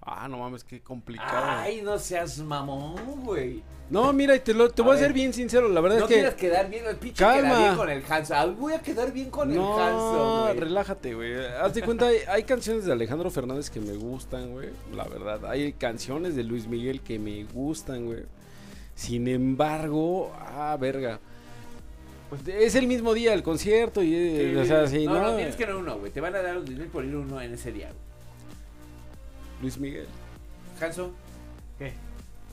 Ah, no mames, qué complicado.
Ay, no seas mamón, güey.
No, mira, te, lo, te
A
voy a ser bien sincero. La verdad
No
es que.
quieras quedar bien, el pinche
Calma.
queda bien con el Hanson. Voy a quedar bien con el
No,
Hanson, güey.
relájate, güey. Haz de cuenta, hay, hay canciones de Alejandro Fernández que me gustan, güey. La verdad. Hay canciones de Luis Miguel que me gustan, güey. Sin embargo, ah, verga. Pues es el mismo día el concierto y, eh,
Sí,
o sea, sí,
no,
¿no?
no, tienes que ir a uno, güey. Te van a dar los 10 mil por ir uno en ese día, güey.
Luis Miguel.
Hanso,
¿Qué?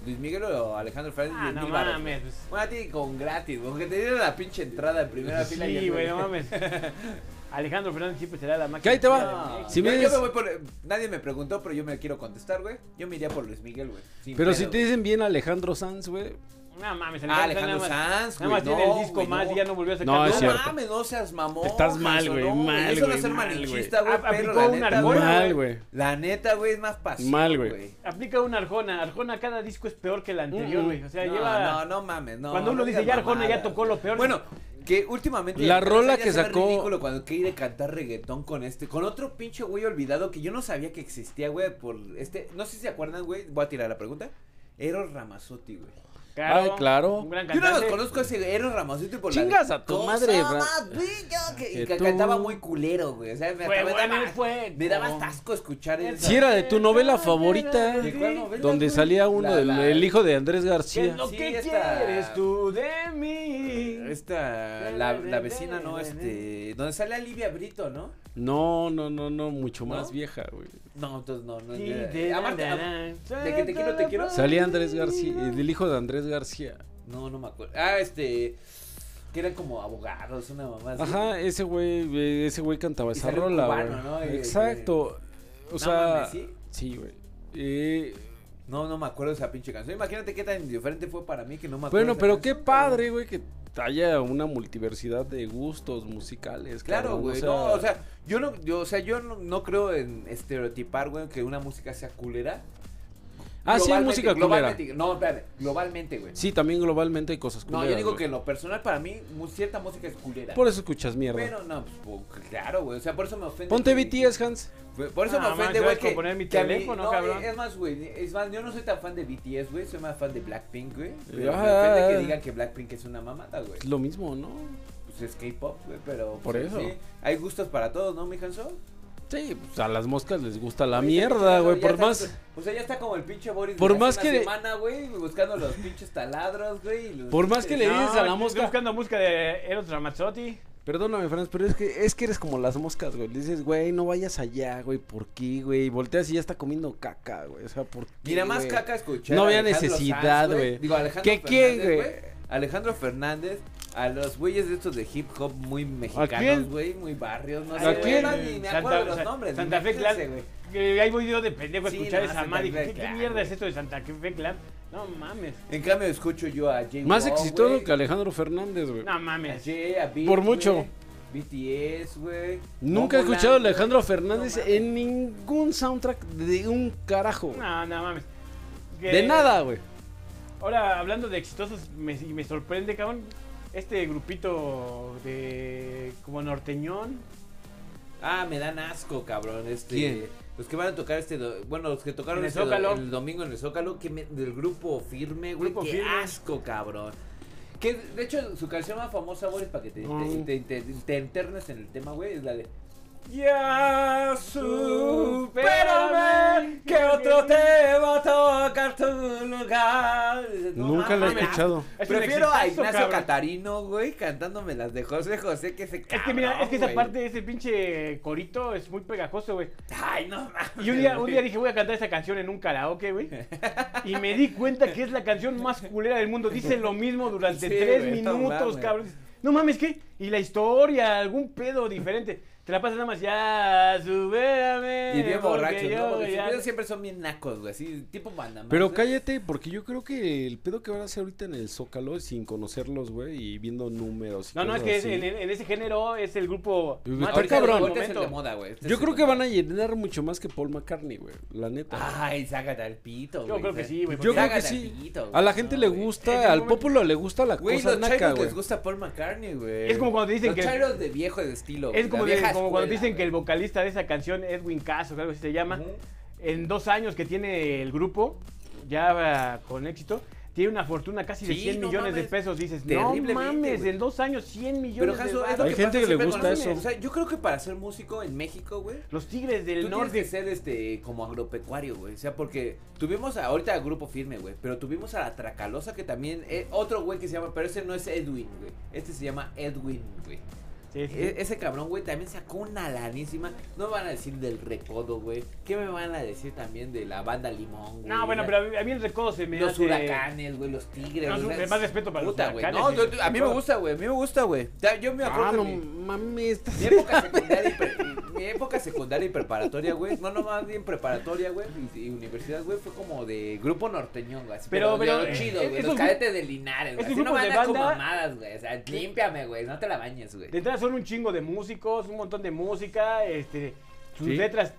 Luis Miguel o Alejandro Fernández.
Ah,
10
no mames.
güey.
pues.
Bueno, a ti con gratis, güey. Aunque te dieron la pinche entrada en primera fila. y
Sí, güey, no mames. Alejandro Fernández siempre será la máquina.
Que ahí te va.
No.
Si
yo,
me
yo me voy por. Nadie me preguntó, pero yo me quiero contestar, güey. Yo me iría por Luis Miguel, güey.
Pero
pedo,
si te dicen bien Alejandro Sanz, güey.
No mames,
Ah,
Alejandro,
Sanz,
nada más tiene el disco
güey,
más
no.
y ya no volvió a sacar
No, es
No mames, no seas mamón.
Estás mal, güey,
no,
mal,
Eso no
güey,
es ser
mal,
malinchista, güey.
Aplicó
la
un
neta,
argón,
güey.
Mal, güey.
La neta, güey, es más pasivo.
Mal, güey.
Aplica una Arjona. Arjona cada disco es peor que el anterior, güey. O sea,
no,
lleva.
no, no mames, no.
Cuando uno
no
dice ya Arjona ya tocó lo peor.
Bueno, que últimamente.
La rola que sacó-
ridículo cuando quiere cantar reggaetón con este. Con otro pinche güey olvidado que yo no sabía que existía, güey. Por este. No sé si se acuerdan, güey. Voy a tirar la pregunta. Eros Ramazzotti, güey.
Ay, claro.
Un gran
Yo no los conozco ese Eros Ramazzotti por
Chingas
la.
a tu madre,
más bella que,
que
que
tú-
cantaba muy culero, güey. O sea, me,
Fue
me
bueno,
daba,
fue.
me daba asco escuchar eso.
Si era de tu novela favorita,
¿De cuál novela,
donde
güey?
salía uno,
La-
del
la-
el hijo de Andrés
¿Qué
García.
es lo
Sí,
que
esta-
quieres tú de mí?
Esta, la, la vecina, ¿no? Este, donde sale Olivia Brito, ¿no?
No, no, no, no, mucho
¿No?
más vieja, güey.
No, entonces no, no.
Sí,
ya-
de-
am-
da-
de que te quiero, te quiero.
Salía Andrés García, el hijo de Andrés García.
No, no me acuerdo. Ah, este, que eran como abogados, una mamá. así.
Ajá, ese güey, eh, ese güey cantaba
Y
esa
salió
rola,
cubano,
güey.
¿no? Y-
Exacto. O
No
sea,
mames, ¿sí?
sí, güey. Eh,
No, no me acuerdo de esa pinche canción. Imagínate qué tan indiferente fue para mí que no me acuerdo.
bueno,
de
pero
canción,
qué padre, güey, que haya una multiversidad de gustos musicales.
Claro, güey. no, o sea, yo no, yo, o sea, yo no, no creo en estereotipar, güey, que una música sea culera.
Ah, sí, música culera.
globalmente, No, espérate, globalmente, güey.
Sí, también globalmente hay cosas
No,
culeras.
yo digo
güey.
que en lo personal para mí mu- cierta música es culera.
Por eso escuchas mierda.
Pero no, pues, po- claro, güey. O sea, por eso me ofende.
Ponte
que-
BTS, Hans.
Por eso
Ah,
me
man,
ofende, güey.
a
Que,
poner mi
que a mí-
teléfono, cabrón.
Es más, güey. Es más, yo no soy tan fan de BTS, güey. Soy más fan de Blackpink, güey. Pero
Ah.
me ofende que digan que Blackpink es una mamada, güey.
Es lo mismo, ¿no?
Pues es K-pop, güey. Pero.
Por
pues,
eso.
sí, hay gustos para todos, ¿no, mi Hanso?
Sí, pues a las moscas les gusta la mierda, güey.
está-
Por más,
O sea, ya está como el pinche Boris.
Por
de
más
una
que-
semana, güey, buscando los pinches taladros, güey. y los
Por más que le dices a la
estoy
mosca-
buscando música de Eros Ramazzotti.
perdóname, Franz, pero es que es que eres como las moscas, güey. Le dices, güey, no vayas allá, güey. ¿Por qué, güey? Y volteas y ya está comiendo caca, güey. O sea, ¿por qué?
Mira, más
güey?
caca escuchar.
No había
Alejandro
necesidad,
Sanz,
güey.
Digo, Alejandro
¿Qué quién,
Fernández,
güey?
Alejandro Fernández, a los güeyes de estos de hip hop muy mexicanos, güey, muy barrios, no
¿A
sé. Ni me
Santa-
acuerdo de los
Sa-
nombres.
Santa Fe Clan. Que ahí voy yo de pendejo a
Sí,
escuchar
no,
esa madre. ¿Qué, qué
Clan,
mierda es esto de Santa Fe Clan? No mames.
En cambio escucho yo a J.
Más exitoso que Alejandro Fernández, güey.
No
A
mames.
Jay, a Beat,
Por mucho.
güey, BTS, güey.
Nunca he escuchado a. Alejandro Fernández
No
en ningún soundtrack de un carajo.
No, no mames. Que-
De nada, güey.
Ahora, hablando de exitosos, me, y me sorprende, cabrón. Este grupito de. como norteñón.
Ah, me dan asco, cabrón. Este,
¿Quién?
Los que van a tocar este. do- Bueno, los que tocaron
el
este do-
Zócalo.
el domingo en el Zócalo. Que me- del grupo firme, güey.
Grupo
Qué
Firme.
asco, cabrón. Que de hecho, su canción más famosa, güey, para que te,
No.
te, te, te- te internes en el tema, güey, es la de.
Ya
Supérame, que otro te va a tocar tu lugar. No
Nunca la he
mames.
escuchado.
Es un
Prefiero a
exitazo,
Ignacio
cabrón.
Catarino, güey, cantándome las de José José que se
Es que mira, es que esa parte, ese pinche corito es muy pegajoso, güey.
Ay, no mames.
Y un día, un día dije, voy a cantar esa canción en un karaoke, güey. Y me di cuenta que es la canción más culera del mundo. Dice lo mismo durante
Sí,
tres
güey, no
minutos,
mames.
cabrón. No mames, ¿qué? Y la historia, algún pedo diferente. Te la pasas nada más, ya, súbeme.
Y bien borrachos,
yo
¿no? Porque
ya-
sus videos siempre son bien nacos, güey, así, tipo banda
Pero cállate, porque yo creo que el pedo que van a hacer ahorita en el Zócalo, sin conocerlos, güey, y viendo números. y
No, no, es que
así.
en, en ese género es el grupo
Pues
más
Ahorita,
cabrón.
del
ahorita es el de moda, güey. este
Yo creo que van a llenar mucho más que Paul McCartney, güey, la neta.
Ay, sácate al pito, güey.
creo que sí, güey,
yo creo que sí.
pito,
A la
güey,
gente
no,
le
güey.
Gusta, al populo le gusta la
Güey,
cosa
los
naca,
chairos
güey.
les gusta Paul McCartney, güey.
Es como cuando dicen
los
que-
chairos de viejo de estilo.
Es
güey,
como, de-
vieja
como cuando dicen que el vocalista de esa canción, Edwin Cass o algo así se llama, en dos años que tiene el grupo, ya con éxito, tiene una fortuna casi de
Sí,
100
no
millones de pesos. Dices, no
Terriblemente,
mames, en dos años 100
Pero,
millones de
Hanso, es lo
varos.
Hay
que
gente
pasa
que le
siempre
gusta
con los
eso.
O sea, yo creo que para ser músico en México, güey,
Los Tigres del
Tú tienes
Norte.
que ser este como agropecuario, güey. O sea, porque tuvimos a- ahorita al grupo firme, güey. Pero tuvimos a la Tracalosa que también. eh, otro güey que se llama. Pero ese no es Edwin, güey. Este se llama Edwin, güey.
Sí, sí.
E- ese cabrón, güey, también sacó una lanísima. No me van a decir del recodo, güey. ¿Qué me van a decir también de la banda Limón, güey?
no, bueno, pero a mí, a mí el recodo se me
Los
hace...
huracanes, güey, los tigres.
No,
güey,
más respeto para los
Puta, güey.
huracanes,
No, yo- a mí me gusta, güey. A mí me gusta, güey. Yo me acuerdo
Ah, no
mi-
mames.
mi época secundaria y, pre- mi época secundaria y preparatoria, güey. No, no, más bien preparatoria, güey. Y, y universidad, güey, fue como de grupo norteñón, güey.
Pero-
Pero,
pero, eh,
chido, güey. Los cadetes de Linares, güey. Así no van a con mamadas, güey. O sea, límpiame, güey. No te la bañes, güey.
Son un chingo de músicos, un montón de música, este, sus
Sí.
letras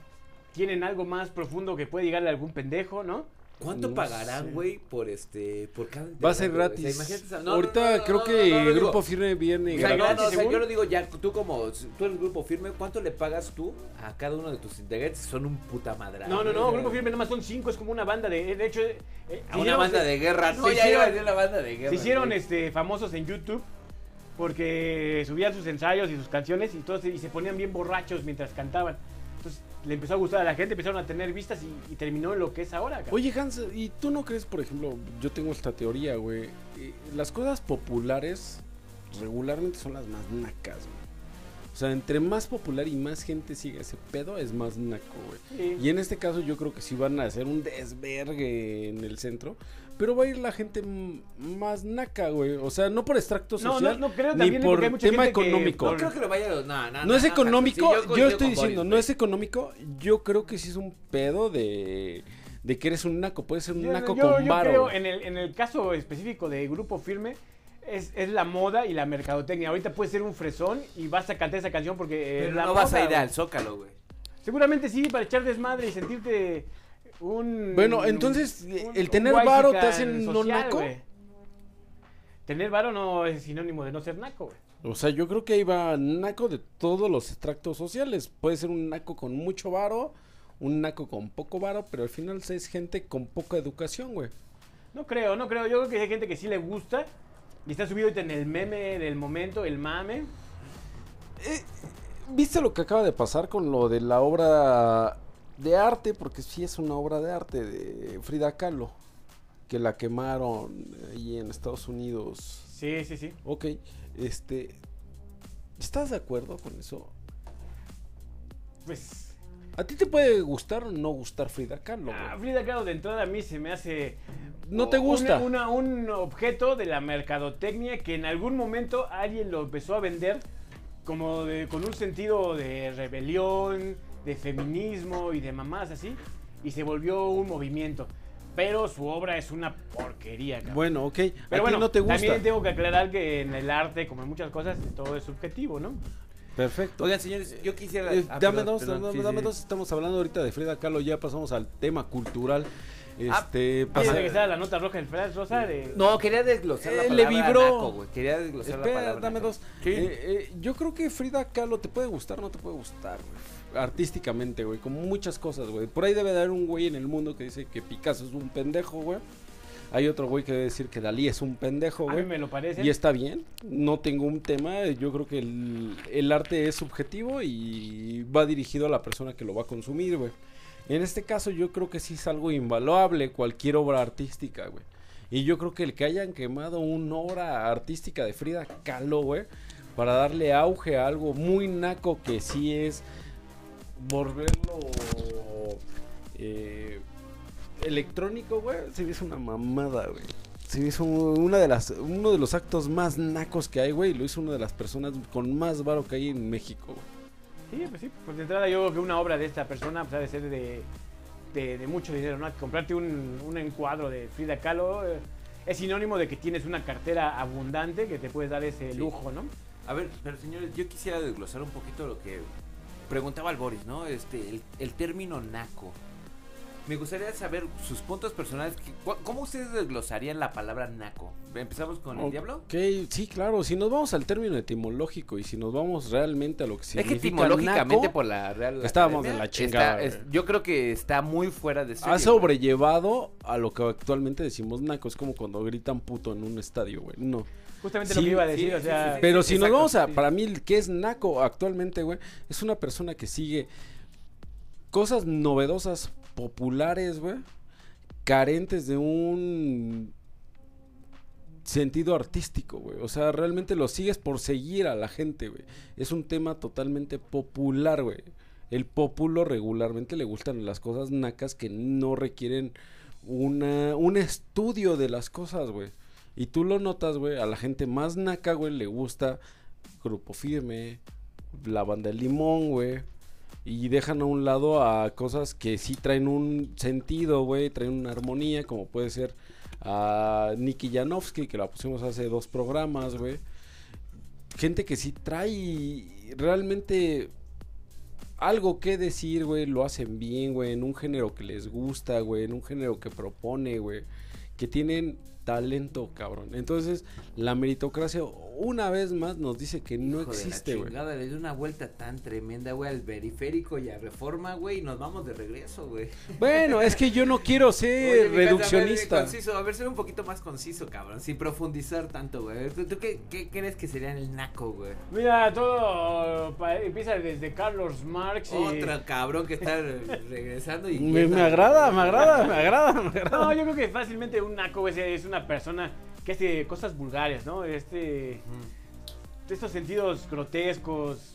tienen algo más profundo que puede llegarle a algún pendejo, ¿no?
¿Cuánto
No
pagarán, güey, por este, por cada
Va a ser gratis.
O sea, imagínate esa- no, no,
Ahorita
no, no,
creo
no,
que
no, no,
el
digo-
grupo firme viene
O sea,
Gratis,
no, no, o sea,
según.
yo lo digo ya, tú como, tú eres grupo firme, ¿cuánto le pagas tú a cada uno de tus integrantes? Son un puta madre.
No, no, no, Grupo Firme nada más son cinco, es como una banda de... De hecho... eh,
A una
hicieron-
banda de guerra, no, ya iba a decir la banda de guerra.
Se hicieron este, famosos en YouTube porque subían sus ensayos y sus canciones y, todos, y se ponían bien borrachos mientras cantaban. Entonces le empezó a gustar a la gente, empezaron a tener vistas y, y terminó en lo que es ahora. cabrón.
Oye, Hans, ¿y tú no crees, por ejemplo, yo tengo esta teoría, güey? eh, Las cosas populares regularmente son las más nacas, güey. O sea, entre más popular y más gente sigue ese pedo, es más naco, güey.
Sí.
Y en este caso yo creo que sí van a hacer un desvergue en el centro, pero va a ir la gente más naca, güey. O sea, no por extracto
No,
social,
no, no creo
ni
también
por
hay mucha
tema
gente que
económico.
No creo que lo vaya a los. No, no,
No es económico,
sí,
yo, estoy diciendo,
Boris,
no es económico, yo creo que sí es un pedo de, de que eres un naco, puede ser un
Yo,
naco
yo-
con
yo
varo.
creo en el, en el caso específico de Grupo Firme es, es la moda y la mercadotecnia. Ahorita puedes ser un fresón y vas a cantar esa canción porque
Pero
es la
no vas a ir al Zócalo, güey.
Seguramente sí, para echar desmadre y sentirte un...
Bueno, entonces,
un-
el tener varo te hace no naco.
Tener varo no es sinónimo de no ser naco, güey.
O sea, yo creo que ahí va naco de todos los extractos sociales. Puede ser un naco con mucho varo, un naco con poco varo, pero al final es gente con poca educación, güey.
No creo, no creo. Yo creo que hay gente que sí le gusta y está subido en el meme del momento, el mame.
¿Viste lo que acaba de pasar con lo de la obra de arte? Porque sí es una obra de arte de Frida Kahlo, que la quemaron ahí en Estados Unidos.
Sí, sí, sí.
Ok, este... ¿Estás de acuerdo con eso?
Pues
¿A ti te puede gustar o no gustar Frida Kahlo?
Ah, Frida Kahlo de entrada a mí se me hace...
¿No te gusta?
una- un objeto de la mercadotecnia que en algún momento alguien lo empezó a vender como de- con un sentido de rebelión, de feminismo y de mamás así, y se volvió un movimiento. Pero su obra es una porquería, cabrón.
Bueno, ok.
Pero
¿A ti
bueno,
no te gusta?
también tengo que aclarar que en el arte, como en muchas cosas, todo es subjetivo, ¿no?
Perfecto.
Oigan, señores, yo quisiera.
Eh,
ah,
dame
perdón,
dos,
perdón,
dame,
sí,
dame
sí.
dos. Estamos hablando ahorita de Frida Kahlo, ya pasamos al tema cultural.
Ah,
Este,
pasa- que sea la nota roja del Flash Rosa de...
No, quería desglosar la
Eh,
palabra
le vibró.
naco. Quería desglosar la
Espera,
palabra
dame
naco.
dos.
Sí.
Eh, eh, yo creo que Frida Kahlo te puede gustar, no te puede gustar, güey. Artísticamente, güey, como muchas cosas, güey. Por ahí debe de haber un güey en el mundo que dice que Picasso es un pendejo, güey. Hay otro güey que debe decir que Dalí es un pendejo,
a mí
güey.
me lo parece.
Y está bien, no tengo un tema, yo creo que el, el arte es subjetivo y va dirigido a la persona que lo va a consumir, güey. En este caso yo creo que sí es algo invaluable cualquier obra artística, güey. Y yo creo que el que hayan quemado una obra artística de Frida Kahlo, güey, para darle auge a algo muy naco que sí es volverlo eh, electrónico, güey, se me hizo una mamada, güey. Se me hizo una de las, uno de los actos más nacos que hay, güey. y Lo hizo una de las personas con más varo que hay en México, güey.
Sí, pues sí, pues de entrada yo creo que una obra de esta persona pues, ha de ser de, de, de mucho dinero, ¿no? Comprarte un, un encuadro de Frida Kahlo eh, es sinónimo de que tienes una cartera abundante que te puedes dar ese
Sí.
lujo, ¿no?
A ver, pero señores, yo quisiera desglosar un poquito lo que preguntaba el Boris, ¿no? Este, el, el término naco. Me gustaría saber sus puntos personales. ¿Cómo ustedes desglosarían la palabra naco? ¿Empezamos con el diablo?
Ok, sí, claro. Si nos vamos al término etimológico y si nos vamos realmente a lo que
Es
significa
que etimológicamente
naco,
por la Real
Estábamos de la chingada,
está- es- yo creo que está muy fuera de serie,
ha
güey.
sobrellevado a lo que actualmente decimos naco. Es como cuando gritan puto en un estadio, güey. No.
Justamente
Sí,
lo que iba a decir,
sí,
o sea...
sí, sí.
Pero si nos
exacto,
vamos a,
sí.
para mí, ¿qué es Naco actualmente, güey? Es una persona que sigue cosas novedosas, populares, güey, carentes de un sentido artístico, güey. O sea, realmente lo sigues por seguir a la gente, güey. Es un tema totalmente popular, güey. El populo regularmente le gustan las cosas nacas que no requieren una, un estudio de las cosas, güey. Y tú lo notas, güey, a la gente más naca, güey, le gusta Grupo Firme, la banda del Limón, güey. Y dejan a un lado a cosas que sí traen un sentido, güey, traen una armonía, como puede ser a Nicky Janowski, que la pusimos hace dos programas, güey. Gente que sí trae realmente algo que decir, güey, lo hacen bien, güey, en un género que les gusta, güey, en un género que propone, güey, que tienen talento, cabrón. Entonces, la meritocracia una vez más nos dice que no
Hijo de la
existe, güey.
chingada, Le dio una vuelta tan tremenda, güey, al periférico y a reforma, güey, y nos vamos de regreso, güey.
Bueno, es que yo no quiero
Oye,
ser
mi casa, a ver,
reduccionista.
conciso, a ver, ser un poquito más conciso, cabrón, sin profundizar tanto, güey. ¿Tú, tú qué, qué crees que sería el naco, güey?
Mira, todo pa- empieza desde Carlos Marx y...
Otro cabrón que está regresando y...
Me, me agrada, me agrada, me agrada, me agrada.
No, yo creo que fácilmente un naco es, es una persona que hace cosas vulgares, ¿no? Este... Estos sentidos grotescos,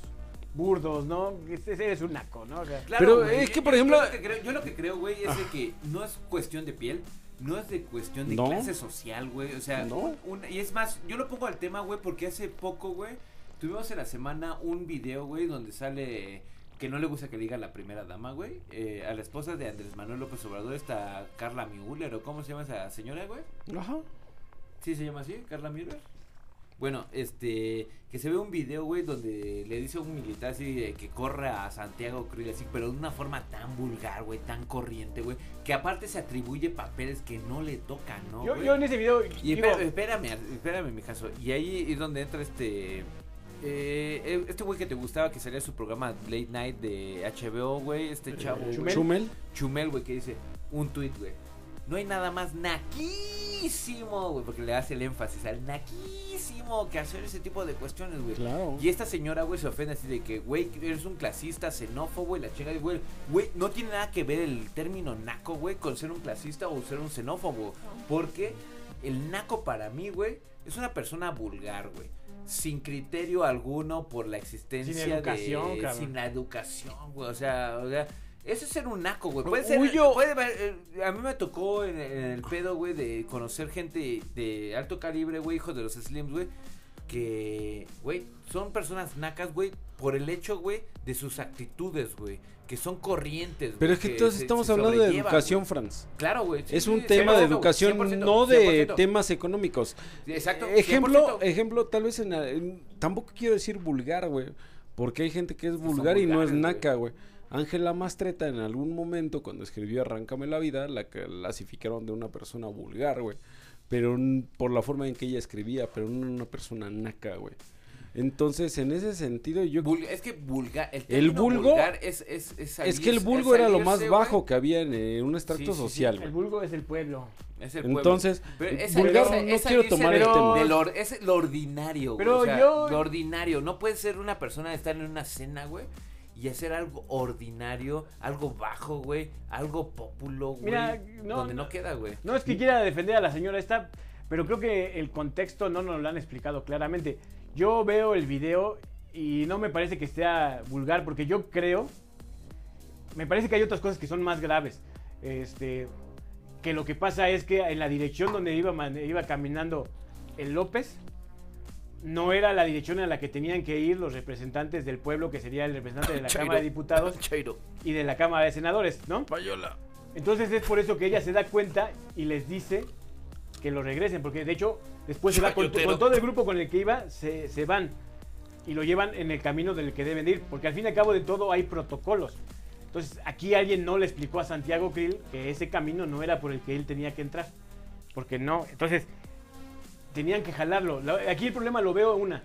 burdos, ¿no? Ese ese es un naco, ¿no? O sea,
Claro,
Pero
güey,
es que, por
yo
ejemplo-
lo que creo- Yo lo que creo, güey, es de que no es cuestión de piel, no es de cuestión de
No.
clase social, güey. O sea,
No.
un- y es más, yo lo pongo al tema, güey, porque hace poco, güey, tuvimos en la semana un video, güey, donde sale que no le gusta que le diga la primera dama, güey, eh, a la esposa de Andrés Manuel López Obrador, está Carla Müller, o cómo se llama esa señora, güey.
Ajá.
¿Sí se llama así? ¿Carla Müller? Bueno, este, que se ve un video, güey, donde le dice a un militar así de que corra a Santiago Cruz, así, pero de una forma tan vulgar, güey, tan corriente, güey, que aparte se atribuye papeles que no le tocan, ¿no?
yo, yo en ese video
Y
digo,
espérame, espérame, espérame, mi caso. Y ahí es donde entra este. Eh, este güey que te gustaba que salía su programa Late Night de HBO, güey. Este chavo. güey.
Chumel.
Chumel.
Chumel, güey, que dice un tweet, güey. No hay nada más naquísimo, güey, porque le hace el énfasis al naquísimo que hacer ese tipo de cuestiones, güey.
Claro.
Y esta señora, güey, se ofende así de que, güey, eres un clasista, xenófobo y la chinga, güey. Güey, no tiene nada que ver el término naco, güey, con ser un clasista o ser un xenófobo. Porque el naco para mí, güey, es una persona vulgar, güey. Sin criterio alguno por la existencia
Sin educación,
de...
cabrón.
Sin la educación, güey. O sea, o sea, Eso es ser un naco, güey. Puede ser. Puede, eh, a mí me tocó en, en el pedo, güey, de conocer gente de alto calibre, güey, hijos de los Slims, güey. Que, güey, son personas nacas, güey, por el hecho, güey, de sus actitudes, güey. Que son corrientes,
Pero
güey,
es que entonces
se-
estamos
se
hablando de educación,
güey.
Franz.
Claro, güey. sí,
Es un
sí,
tema de
100%,
educación,
100%,
no de
100%.
temas económicos.
Exacto.
Ejemplo,
100%.
ejemplo, tal vez en, en- tampoco quiero decir vulgar, güey, porque hay gente que es vulgar y no es naca, güey. Ángela Mastreta en algún momento cuando escribió Arráncame la vida la clasificaron de una persona vulgar, güey, pero por la forma en que ella escribía, pero no una persona naca, güey. Entonces, en ese sentido yo
Vul- es que vulgar. El,
El vulgo-
vulgar es, es, es,
es que el vulgo era lo más bajo que había en un extracto
Sí, sí, sí.
social,
El vulgo es el pueblo.
Es el pueblo.
Entonces, vulgar no
es
quiero tomar
de-
el tema.
de lo- es lo ordinario, güey,
Pero
o sea,
yo-
Lo ordinario. No puedes ser una persona de estar en una cena, güey. Y hacer algo ordinario, algo bajo, güey. Algo populo, güey.
Mira, no,
donde no,
no.
queda, güey.
No es que quiera defender a la señora esta, pero creo que el contexto no nos lo han explicado claramente. Yo veo el video y no me parece que sea vulgar, porque yo creo, me parece que hay otras cosas que son más graves. Este, que lo que pasa es que en la dirección donde iba, iba caminando el López, no era la dirección a la que tenían que ir los representantes del pueblo, que sería el representante de la
Chairo.
Cámara de Diputados
Chairo.
y de la Cámara de Senadores, ¿no? Entonces es por eso que ella se da cuenta y les dice que lo regresen, porque de hecho después se va con, todo el grupo con el que iba, se, se van y lo llevan en el camino del que deben ir, porque al fin y al cabo de todo hay protocolos. Entonces aquí alguien no le explicó a Santiago Krill que ese camino no era por el que él tenía que entrar, porque no, entonces tenían que jalarlo. La- Aquí el problema lo veo una.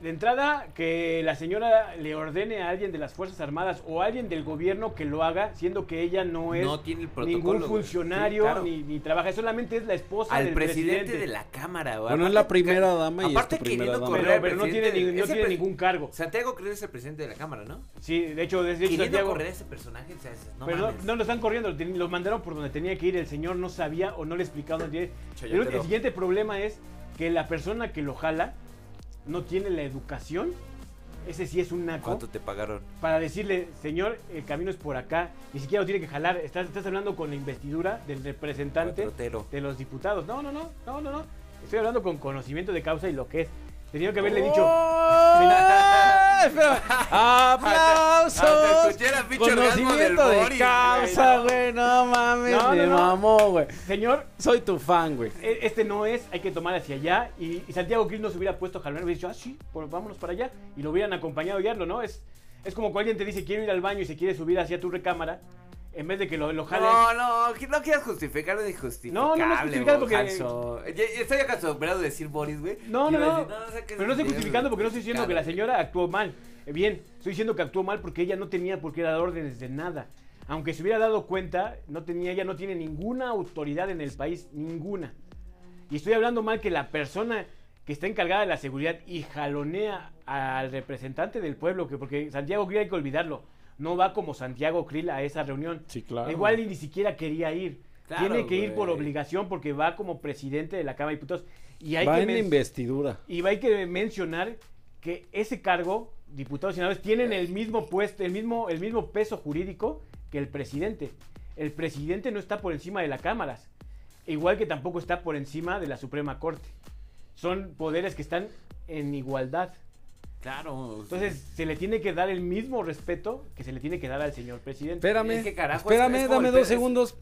De entrada, que la señora le ordene a alguien de las Fuerzas Armadas o a alguien del gobierno que lo haga, siendo que ella no es
No tiene el protocolo.
ningún funcionario
Sí, claro.
ni, ni trabaja, solamente es la esposa
Al
del
presidente,
presidente.
de la Cámara, güey.
Bueno, es la primera dama y es
aparte
tu primera dama.
correr
Pero, pero no tiene, ni- no tiene ningún cargo.
Santiago Cruz es el presidente de la Cámara, ¿no?
Sí, de hecho, desde
Queriendo
Santiago.
correr a ese personaje, o sea, no
pero no,
mames.
no lo están corriendo, lo, mandaron por donde tenía que ir. El señor no sabía o no le explicaron el siguiente problema es que la persona que lo jala no tiene la educación. Ese sí es un naco.
¿Cuánto te pagaron?
para decirle, señor, el camino es por acá, ni siquiera lo tiene que jalar, estás, estás hablando con la investidura del representante de los diputados. No, no, no, no, no, no. Estoy hablando con conocimiento de causa y lo que es. Tenía que haberle dicho.
¡Oh! ¡Aplausos! Conocimiento de causa,
güey.
No mames,
No,
me
no.
mamó, güey.
Señor,
Soy tu fan, güey.
e- este no es, hay que tomar hacia allá. Y, y Santiago Cris no se hubiera puesto a jalar, hubiera dicho, ah, sí, pues vámonos para allá. Y lo hubieran acompañado a guiarlo, ¿no? Es, es como cuando alguien te dice, quiero ir al baño y se quiere subir hacia tu recámara. En vez de que lo, lo jale.
No, no, no quieras justificarlo de injustificable.
No, no, no es justificado porque-
Hanso. Estoy acostumbrado a decir Boris, güey.
No, no, no.
decir, o sea, que
Pero no estoy
es
justificando porque no estoy diciendo que la señora actuó mal. Eh, Bien, estoy diciendo que actuó mal porque ella no tenía por qué dar órdenes de nada. Aunque se hubiera dado cuenta, no tenía, ella no tiene ninguna autoridad en el país, ninguna. Y estoy hablando mal que la persona que está encargada de la seguridad y jalonea al representante del pueblo, que porque Santiago Krill hay que olvidarlo, no va como Santiago Krill a esa reunión.
Sí, claro.
Igual ni siquiera quería ir.
Claro,
Tiene que ir por obligación porque va como presidente de la Cámara de Diputados. Y hay
Va
que
en investidura.
y hay que mencionar que ese cargo, diputados y senadores, tienen el mismo puesto, el mismo, el mismo peso jurídico que el presidente. El presidente no está por encima de las cámaras, igual que tampoco está por encima de la Suprema Corte. Son poderes que están en igualdad.
Claro.
Entonces, se le tiene que dar el mismo respeto que se le tiene que dar al señor presidente.
Espérame.
Es que carajo,
espérame,
es- es como
dame dos segundos.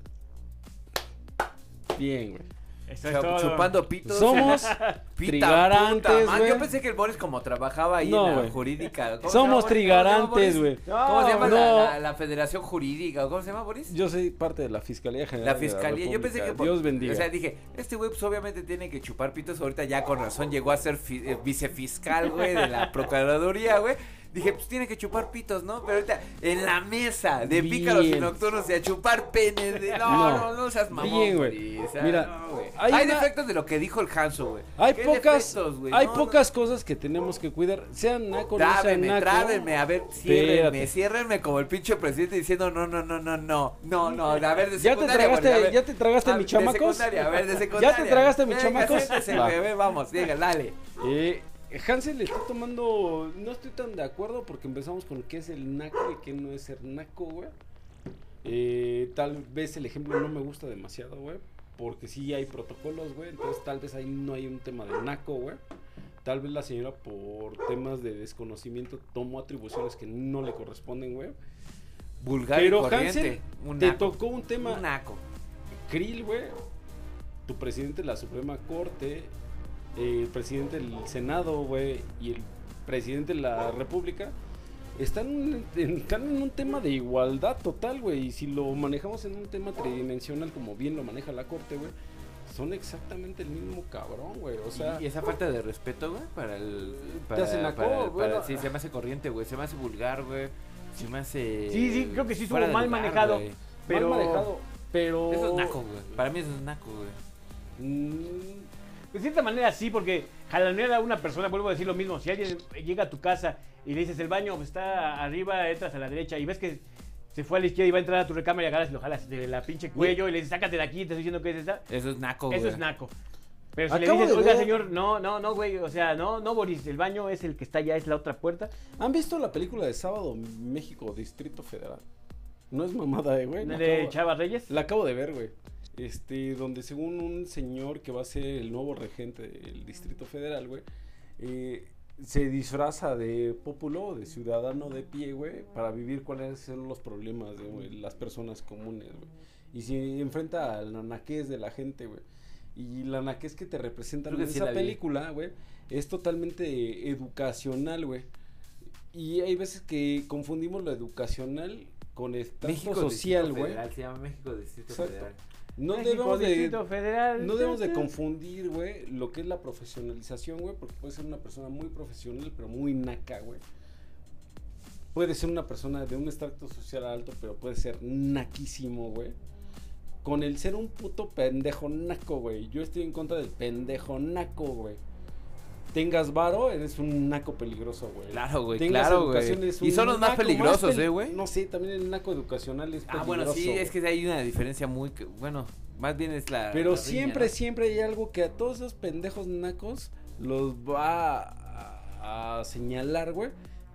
Bien, güey.
Eso es todo.
chupando pitos.
Somos
Pita,
trigarantes, güey.
Yo pensé que el Boris como trabajaba ahí
No,
en la
güey.
jurídica. ¿Cómo se llama,
Somos
Boris? ¿Cómo se llama,
trigarantes,
Boris?
güey.
¿Cómo se llama
No.
la, la- la Federación Jurídica? ¿Cómo se llama, Boris?
Yo soy parte de la Fiscalía General.
La
de
fiscalía, yo pensé que
República.
por-
Dios bendiga.
O sea, dije, este güey pues obviamente tiene que chupar pitos, ahorita ya con razón llegó a ser fi- eh, vicefiscal, güey, de la Procuraduría, güey. Dije, pues tiene que chupar pitos, ¿no? Pero ahorita en la mesa de pícaros y nocturnos y a chupar penes de... No,
No.
no, no, seas mamón,
Bien, güey.
O sea,
Mira,
no,
hay
hay,
una-
defectos de lo que dijo el Hanso, güey.
hay
¿Qué
pocas,
defectos, güey?
hay
No,
pocas cosas que tenemos que cuidar. Sean naco, no sean
trábenme, a ver, ciérrenme, ciérrenme como el pinche presidente diciendo no, no, no, no, no, no, no, a ver, de
¿Ya te
secundaria,
tragaste-
a ver.
ya te tragaste
A ver,
chamacos?
De secundaria, a ver, de secundaria.
¿Ya te tragaste mis
Venga,
chamacos?
vamos, venga, dale.
Eh, Hansel le estoy tomando. No estoy tan de acuerdo porque empezamos con qué es el naco y qué no es ser naco, güey. Eh, tal vez el ejemplo no me gusta demasiado, güey. Porque sí hay protocolos, güey. Entonces tal vez ahí no hay un tema de naco, güey. Tal vez la señora por temas de desconocimiento tomó atribuciones que no le corresponden, güey.
Vulgar
Pero
y.
Hansel,
un
te
naco.
tocó un tema
Un naco.
Krill, güey, tu presidente de la Suprema Corte, el presidente del Senado, güey, y el presidente de la República, están en, están en un tema de igualdad total, güey. Y si lo manejamos en un tema tridimensional, como bien lo maneja la Corte, güey, son exactamente el mismo cabrón, güey. O sea,
y, y esa falta de respeto, güey, para el.
Te
Para,
hacen naco,
para-
bueno.
para- sí, se me hace corriente, güey. Se me hace vulgar, güey. Se me hace.
Sí, sí, creo que sí estuvo mal
lugar,
manejado. Pero-
mal manejado. Pero.
Eso es naco, güey. Para mí eso es naco, güey.
De cierta manera sí, porque jalanear a una persona, vuelvo a decir lo mismo, si alguien llega a tu casa y le dices el baño está arriba, entras a la derecha y ves que se fue a la izquierda y va a entrar a tu recámara y agarras y lo jalas de la pinche cuello y le dices sácate de aquí, te estoy diciendo que es esa,
Eso es naco, güey.
eso es naco. Pero si le dices,
de
oiga
ver-
señor, no, no, no, güey, o sea, no, no, Boris, el baño es el que está allá, es la otra puerta.
¿Han visto la película de Sábado México Distrito Federal? No es mamada, eh, güey. la
de
acabo-
Chava Reyes.
La acabo de ver, güey. Este, donde según un señor que va a ser el nuevo regente del Distrito Federal, güey, eh, se disfraza de populo, de ciudadano de pie, güey, para vivir cuáles son los problemas de las personas comunes, güey. Y se enfrenta al anaqués de la gente, güey. Y la anaqués que te representan en
sí
esa película, güey, es totalmente educacional, güey. Y hay veces que confundimos lo educacional con estatus
México
social, güey.
Se llama México Distrito
Exacto.
Federal.
No
México,
debemos de
Federal.
no debemos de confundir, güey, lo que es la profesionalización, güey, porque puede ser una persona muy profesional, pero muy naca, güey. Puede ser una persona de un extracto social alto, pero puede ser naquísimo, güey. Con el ser un puto pendejo naco, güey. Yo estoy en contra del pendejo naco, güey. Tengas varo, eres un naco peligroso, güey.
Claro, güey,
Tengas
claro, güey.
educación,
Y son los más peligrosos,
peli-
¿eh, güey?
No sé, también el naco educacional es peligroso.
Ah, bueno, sí,
güey.
es que hay una diferencia muy. Bueno, más bien es la.
Pero
la riña,
siempre,
¿no?
siempre hay algo que a todos esos pendejos nacos los va a, a señalar, güey.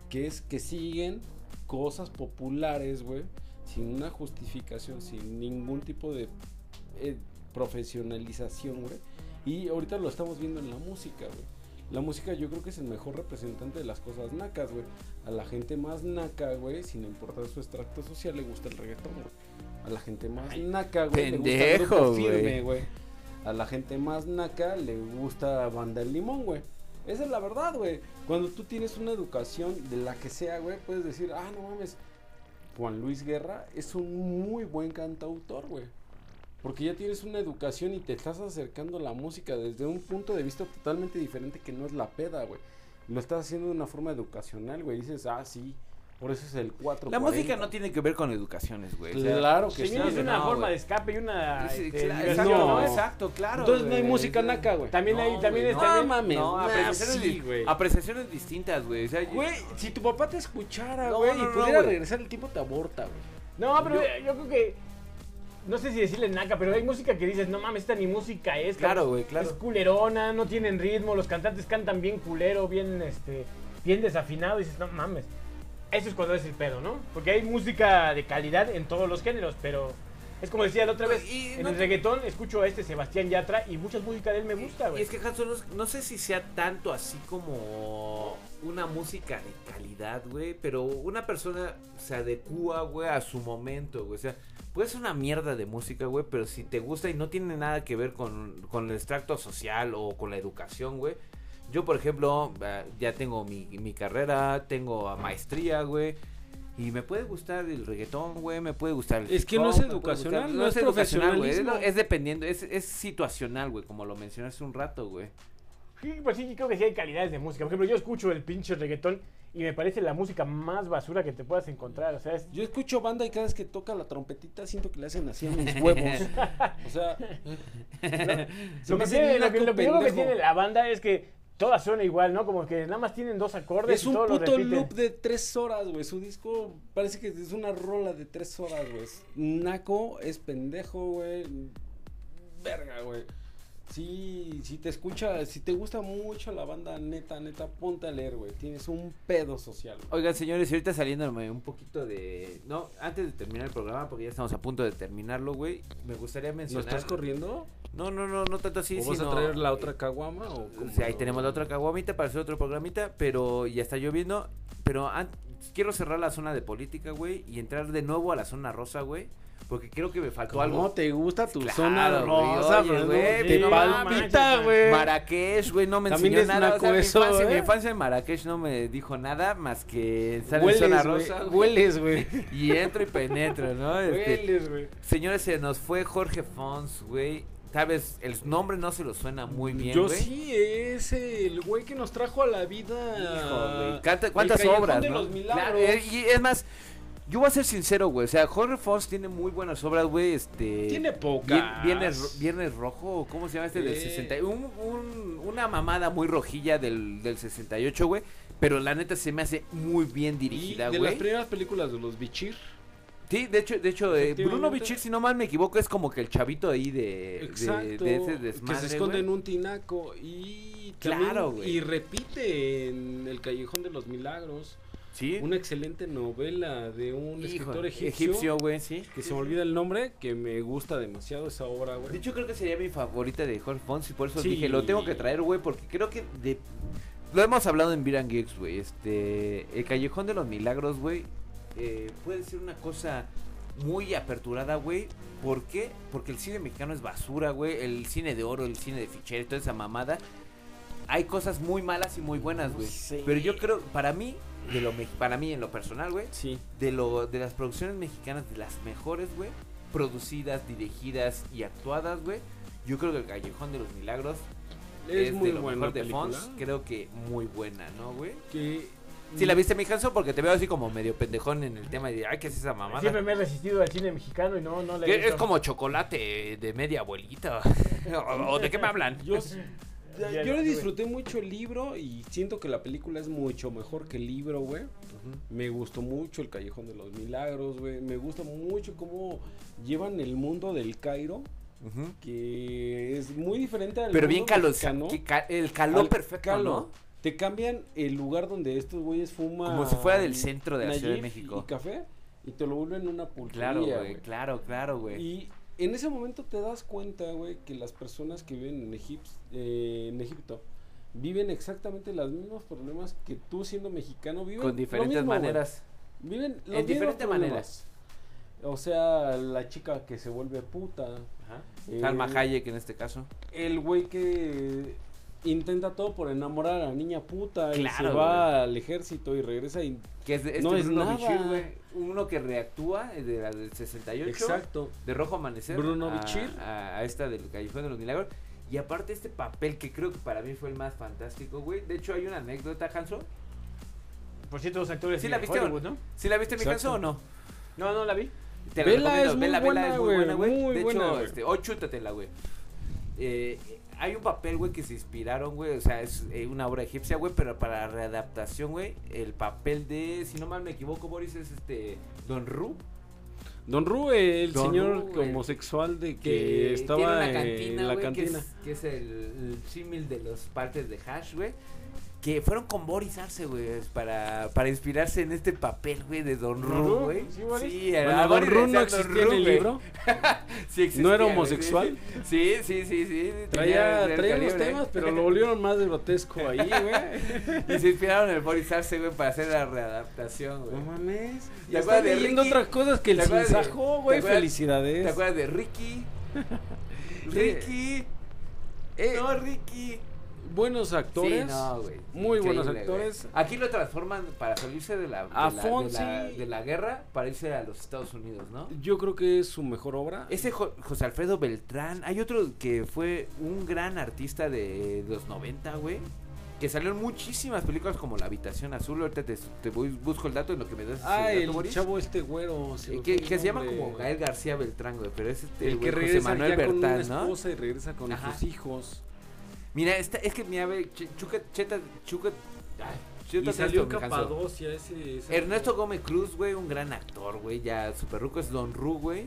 Que es que siguen cosas populares, güey. Sin una justificación, sin ningún tipo de eh, profesionalización, güey. Y ahorita lo estamos viendo en la música, güey. La música yo creo que es el mejor representante de las cosas nacas, güey. A la gente más naca, güey, sin importar su extracto social, le gusta el reggaetón, güey. A la gente más naca, güey, le gusta el grupo firme, güey. A la gente más naca le gusta banda el limón, güey. Esa es la verdad, güey. Cuando tú tienes una educación de la que sea, güey, puedes decir, ah, no mames, Juan Luis Guerra es un muy buen cantautor, güey. Porque ya tienes una educación y te estás acercando a la música desde un punto de vista totalmente diferente que no es la peda, güey. Lo estás haciendo de una forma educacional, güey. Dices, ah, sí, por eso es el 4.
La música no tiene que ver con educaciones, güey. o sea,
Claro que sí.
También es una
no,
forma
güey.
de escape y una
Sí,
este,
claro,
no.
¿no?
exacto, claro.
Entonces no hay música naca, güey.
También hay, también
güey,
es
no,
también-
mames.
No, apreciaciones,
sí,
di-
güey.
apreciaciones distintas, güey. O sea, yo-
Güey, si tu papá te escuchara, güey,
no,
y
no,
pudiera regresar el tiempo, te aborta, güey.
No, pero
yo
creo que. No sé si decirle naca, pero hay música que dices, no mames, esta ni música es.
Claro, güey, claro.
Es culerona, no tienen ritmo, los cantantes cantan bien culero, bien, este, bien desafinado, y dices, no mames. Eso es cuando es el pedo, ¿no? Porque hay música de calidad en todos los géneros, pero es como decía la otra
No,
vez,
y
en
no
el
te-
reggaetón escucho a este Sebastián Yatra y mucha música de él me gusta,
Y
güey.
es que Hanson, no, no sé si sea tanto así como una música de calidad, güey, pero una persona se adecua, güey, a su momento, güey. O sea, puede ser una mierda de música, güey, pero si te gusta y no tiene nada que ver con, con el extracto social o con la educación, güey. Yo, por ejemplo, eh, ya tengo mi, mi carrera, tengo maestría, güey. Y me puede gustar el reggaetón, güey, me puede gustar el
Es que no es educacional,
gustar-
no es
educacional, güey, es, es dependiendo, es, es situacional, güey, como lo mencioné hace un rato, güey.
Sí, pues sí, creo que sí hay calidades de música. Por ejemplo, yo escucho el pinche reggaetón y me parece la música más basura que te puedas encontrar. O sea, es
Yo escucho banda y cada vez que toca la trompetita siento que le hacen así a mis huevos. O sea, se
Lo que, tiene, lo, que, lo tiene la banda es que todas suenan igual, ¿no? Como que nada más tienen dos acordes
Es
y
un
todo
puto loop de tres horas, güey. Su disco parece que es una rola de tres horas, güey. Naco es pendejo, güey. Verga, güey. Sí, si te escucha, si te gusta mucho la banda, neta, neta, ponte a leer, güey. Tienes un pedo social. güey.
Oigan, señores, ahorita saliéndome un poquito de... No, antes de terminar el programa, porque ya estamos a punto de terminarlo, güey, me gustaría
¿No
mencionar...
estás corriendo?
No, no, no, no tanto así,
¿O vas
sino...
a traer la otra caguama? O cómo
sea, ahí tenemos la otra caguamita para hacer otro programita, pero ya está lloviendo. Pero an- quiero cerrar la zona de política, güey, y entrar de nuevo a la zona rosa, güey, porque creo que me faltó
¿Cómo
algo.
te gusta tu
Claro,
zona rosa,
güey,
Te
no
palpita, güey.
Marrakech, güey, no me
También
enseñó nada. O sea,
naco
mi,
eso,
infancia, mi infancia en Marrakech no me dijo nada más que estar en
Hueles,
zona rosa. güey,
Hueles, güey.
Y entro y penetro, ¿no? Este,
Hueles, güey.
señores, se nos fue Jorge Fons, güey. Tal vez el nombre no se lo suena muy bien,
Yo
güey.
sí, es el güey que nos trajo a la vida.
Hijo, güey. ¿Cuántas
El Callejón
obras,
de
no?
los milagros.
Claro, y es más, yo voy a ser sincero, güey. O sea, Jorge Fons tiene muy buenas obras, güey. Este.
Tiene pocas.
Viernes, Viernes Rojo, ¿cómo se llama este? Del
Eh.
60. Un, un- una mamada muy rojilla del, del 68, güey. Pero la neta se me hace muy bien dirigida,
de las
güey.
primeras películas de los Bichir.
Sí, de hecho, de hecho eh, Bruno. Bichir, si no mal me equivoco, es como que el chavito ahí de, de,
Exacto.
de ese
que
desmadre,
se esconde
güey.
en un tinaco. Y
Claro, güey.
Y repite en El Callejón de los Milagros.
Sí.
Una excelente novela de un
Hijo,
escritor egipcio.
egipcio, güey, sí.
Que se me olvida el nombre, que me gusta demasiado esa obra,
De
güey.
hecho, creo que sería mi favorita de Jorge Fons y por eso
Sí.
dije, lo tengo que traer, güey, porque creo que de... Lo hemos hablado en Beer and Geeks, güey, este... El Callejón de los Milagros, güey, eh, puede ser una cosa muy aperturada, güey. ¿Por qué? Porque el cine mexicano es basura, güey. El cine de oro, el cine de fichero, toda esa mamada. Hay cosas muy malas y muy buenas, güey. Pero yo creo, para mí, de lo para mí en lo personal, güey,
Sí.
de lo de las producciones mexicanas de las mejores, güey, producidas, dirigidas y actuadas, güey. Yo creo que el Callejón de los Milagros
Es,
es,
muy
de lo
buena
mejor de. Fons, creo que muy buena, ¿no, güey?
Que
Si la viste, mi Hanso, porque te veo así como medio pendejón en el tema de, ay, ¿qué es esa mamada?
Siempre me he resistido al cine mexicano y no, no le he
es como chocolate de media abuelita. o, de qué me hablan?
Yo,
Ya
yo le disfruté mucho el libro y siento que la película es mucho mejor que el libro, güey. Me gustó mucho el Callejón de los Milagros, güey. Me gusta mucho cómo llevan el mundo del Cairo, que es muy diferente al
Pero bien el calor
Al
perfecto,
calo.
¿no?
Te cambian el lugar donde estos güeyes fuman.
Como si fuera del centro de la Ciudad de México.
Y café y te lo vuelven una pulquería,
Claro, güey. claro, claro, güey.
Y en ese momento te das cuenta, güey, que las personas que viven en, Egip- eh, en Egipto viven exactamente los mismos problemas que tú siendo mexicano viven.
Con diferentes
mismo,
maneras.
Viven los
En diferentes maneras.
O sea, la chica que se vuelve puta.
Ajá.
eh,
Salma Hayek en este caso.
El güey que intenta todo por enamorar a la niña puta y se
Claro,
va al ejército y regresa y...
Que es, este
No es
Bruno
nada.
Bichir, güey. Uno que reactúa eh, de la del 68.
Exacto.
De Rojo Amanecer.
Bruno
a,
Bichir.
A, a esta del Callejón de los Milagros. Y aparte este papel que creo que para mí fue el más fantástico, güey. De hecho hay una anécdota, Hanso.
Por cierto, los actores
Sí la viste,
Hollywood, ¿no?
¿Sí la viste mi. Hanso o no?
No, no la vi.
Te
Vela
recomiendo,
es muy
vela, vela,
buena,
es muy buena, güey.
muy
De
buena,
hecho,
güey.
este, o chútatela, güey. Eh, hay un papel, güey, que se inspiraron, güey. O sea, es eh, una obra egipcia, güey, pero para readaptación, güey. El papel de, si no mal me equivoco, Boris, es este. Don Ru.
Don Rue, el
Don
señor
Ru,
homosexual de que,
Que
estaba en la
güey,
cantina.
Que es, que es el, el símil de los partes de hash, güey. Que fueron con Boris Arce, güey, para, para inspirarse en este papel, güey, de Don
¿Don
Ru, güey.
¿Sí, Boris?
Sí,
Bueno,
a
Don Ru no existía en el libro.
Sí existía,
¿No era homosexual?
Sí, sí, sí, sí.
Traía, traía
calibre.
temas, pero lo volvieron más de grotesco ahí, güey.
Y se inspiraron en el Boris Arce, güey, para hacer la readaptación, güey.
No mames.
¿Te
Ya
acuerdas
está leyendo
Ricky?
otras cosas que el
¿Te acuerdas de-
sinsajo, güey. Felicidades.
¿Te acuerdas de Ricky? Ricky.
Eh,
No, Ricky.
Buenos actores.
Sí, no, güey.
Muy buenos actores.
güey. Aquí lo transforman para salirse de la, de, la,
Fonsi.
de, la, de la guerra para irse a los Estados Unidos, ¿no?
Yo creo que es su mejor obra.
Ese Jo- José Alfredo Beltrán, hay otro que fue un gran artista de los 90, güey. Que salió en muchísimas películas como La Habitación Azul. Ahorita te, te voy, busco el dato en lo que me das.
Ah, el chavo este güero.
Eh,
me
que, se llama como Gael García Beltrán, güey. Pero es este
El que regresa
Manuel
ya con una
Bertán, ¿no?
esposa y regresa con
Ajá.
sus hijos.
Mira, esta, es que mira, ve, Ch- Chuca, Cheta, Chuca. ay,
Y salió
esto.
Capadocia ese, ese-
Ernesto Gómez Cruz, güey, un gran actor, güey. Ya super ruco es Don Ru, güey.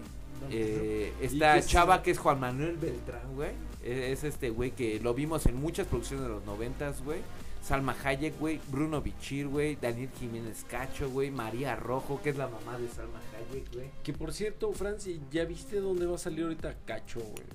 Eh,
¿Y
esta
qué es-
chava que es Juan Manuel Beltrán, güey. Es, es este güey que lo vimos en muchas producciones de los noventas, güey. Salma Hayek, güey. Bruno Bichir, güey. Daniel Jiménez Cacho, güey. María Rojo, que es la mamá de Salma Hayek, güey.
Que por cierto, Franci, ¿ya viste dónde va a salir ahorita Cacho, güey?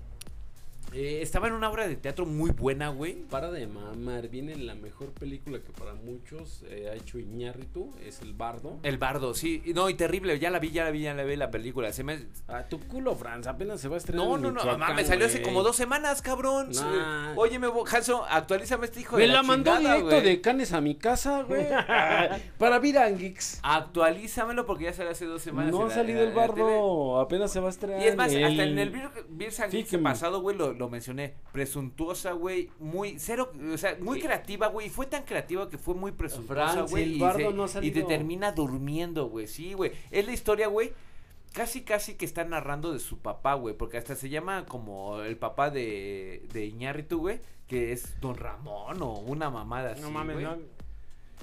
Eh, estaba en una obra de teatro muy buena, güey.
Para de mamar, viene la mejor película que para muchos eh, ha hecho Iñárritu, es El Bardo.
El bardo, sí. No, y terrible. Ya la vi, ya la vi, ya la vi la película. Se me...
A tu culo, Franz, apenas se va a estrenar.
No,
en
no, no, mamá, me salió hace como dos semanas, cabrón.
Nah.
Oye, me Hanso, actualízame este hijo
Me
de
la,
la,
mandó
chingada,
directo
güey.
de Canes a mi casa, güey. Ah, para Viranguix.
Actualízamelo porque ya salió hace dos semanas.
No ha salido el bardo, apenas se va a estrenar.
Y es más,
el-
hasta en el Beer, Beer
Sí, que me-
pasado, güey, lo, lo mencioné. Presuntuosa, güey. Muy, cero, o sea, muy creativa, güey. Y fue tan creativa que fue muy presuntuosa, güey. y, se-
no
y te termina durmiendo, güey. Sí, güey. Es la historia, güey. Casi, casi que está narrando de su papá, güey. Porque hasta se llama como el papá de, de Iñárritu, güey. Que es Don Ramón o una mamada así,
No mames,
güey.
no.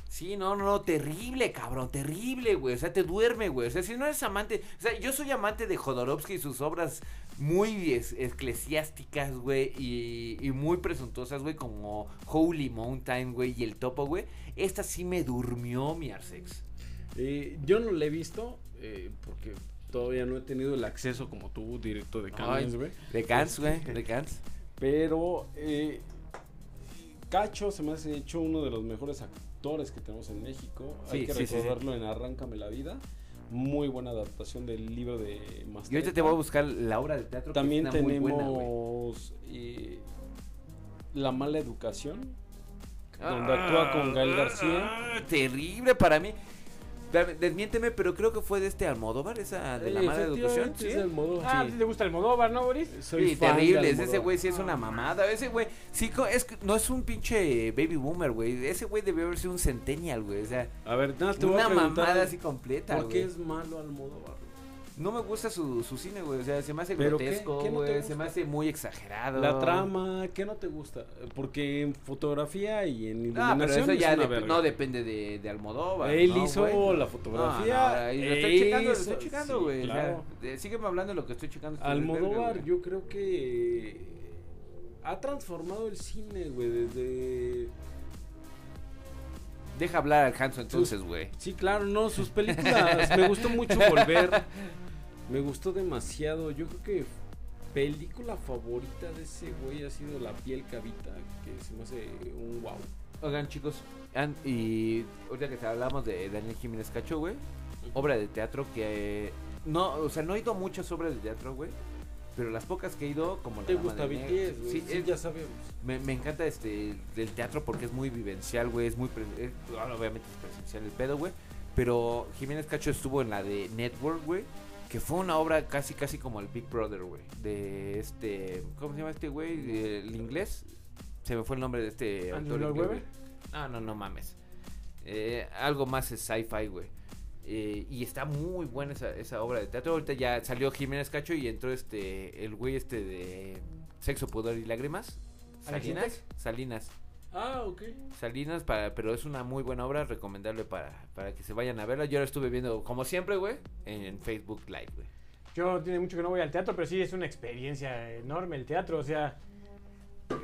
Sí, no, no, no, terrible, cabrón, terrible, güey. O sea, te duerme, güey. O sea, si no eres amante. O sea, yo soy amante de Jodorowsky y sus obras muy es- eclesiásticas, güey. Y, y muy presuntuosas, güey, como Holy Mountain, güey, y el topo, güey. Esta sí me durmió, mi Arsex.
Eh, yo no la he visto eh, porque todavía no he tenido el acceso como tú, directo de Canes,
Ay,
güey.
De Gans, güey, de.
Pero eh, Cacho se me hace hecho uno de los mejores actores que tenemos en México. Hay que
sí.
recordarlo en Arráncame la vida. Muy buena adaptación del libro de Mastretta.
Y ahorita te voy a buscar la obra de teatro. que
También
muy buena,
tenemos eh, La mala educación, donde actúa con Gael García.
Ah, terrible para mí. Desmiénteme, pero creo que fue de este Almodóvar, esa de la
Eh,
mala educación. ¿sí?
es modo-
Ah,
sí.
¿sí ¿te gusta el Modóvar, no, Boris?
Soy
Sí, terrible. Ese
Almodóvar.
güey sí es una mamada. Ese güey, sí, co- es, que no es un pinche baby boomer, güey. Ese güey debió haber sido un centennial, güey. O sea,
A ver, nada, te voy
una
a
mamada así completa,
¿Por qué es malo Almodóvar?
No me gusta su, su cine, güey. O sea, se me hace grotesco,
¿Qué no te
güey. Se me hace muy exagerado.
La trama, ¿qué no te gusta? Porque en fotografía y en
Ah, pero
iluminación es una
dep- no depende de, de Almodóvar.
Él
¿no,
hizo
güey?
la fotografía.
Y lo estoy checando, lo
hizo-
estoy checando,
sí,
güey. o sea,
claro.
de- sígueme hablando de lo que estoy checando.
Almodóvar, yo creo que ha transformado el cine, güey, desde...
Deja hablar al Hanso entonces, güey.
Sí, claro, no, sus películas, me gustó mucho Volver, me gustó demasiado, yo creo que película favorita de ese güey ha sido La piel cabita, que se me hace un wow.
Oigan, chicos, y ahorita que te hablamos de Daniel Jiménez Cacho, güey, obra de teatro que no, o sea, no he ido a muchas obras de teatro, güey, pero las pocas que he ido, como la
¿Te gusta
de
BTS? güey?
sí,
Sí,
es-
ya sabemos.
me, me encanta este del teatro porque es muy vivencial, güey, es muy es- bueno, obviamente es presencial el pedo, güey, pero Jiménez Cacho estuvo en la de Network, güey, que fue una obra casi casi como el Big Brother, güey, de este, ¿cómo se llama este güey? El inglés, se me fue el nombre de este
¿Andrew
autor inglés,
Webber?
güey. No, no, no mames. Eh, algo más es sci-fi, güey. Eh, y está muy buena esa, esa obra de teatro. Ahorita ya salió Jiménez Cacho y entró este el güey este de Sexo, Pudor y Lágrimas.
¿Alex
Salinas. Salinas.
Ah, ok.
Salinas, para, pero es una muy buena obra, recomendable para, para que se vayan a verla. Yo la estuve viendo, como siempre, güey, en Facebook Live, güey.
Yo tiene mucho que no voy al teatro, pero sí es una experiencia enorme el teatro. O sea,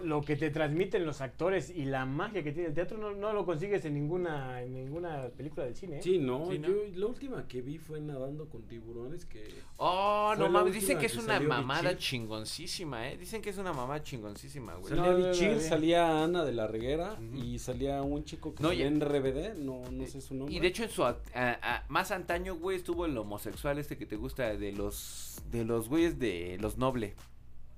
lo que te transmiten los actores y la magia que tiene el teatro no, no lo consigues en ninguna, en ninguna película del cine. ¿eh?
Sí, no,
Sí, ¿no?
yo la última que vi fue Nadando con tiburones, que...
Oh, no mames, dicen que es
que
una mamada
Bichir.
chingoncísima, eh. Dicen que es una mamada chingoncísima, güey.
Salía
No,
Bichir, salía Ana de la Reguera y salía un chico que
No,
salía
y-
en RBD, no, no sé su nombre.
Y de hecho en su a- más antaño, güey, estuvo el homosexual este que te gusta de los de los güeyes de los noble.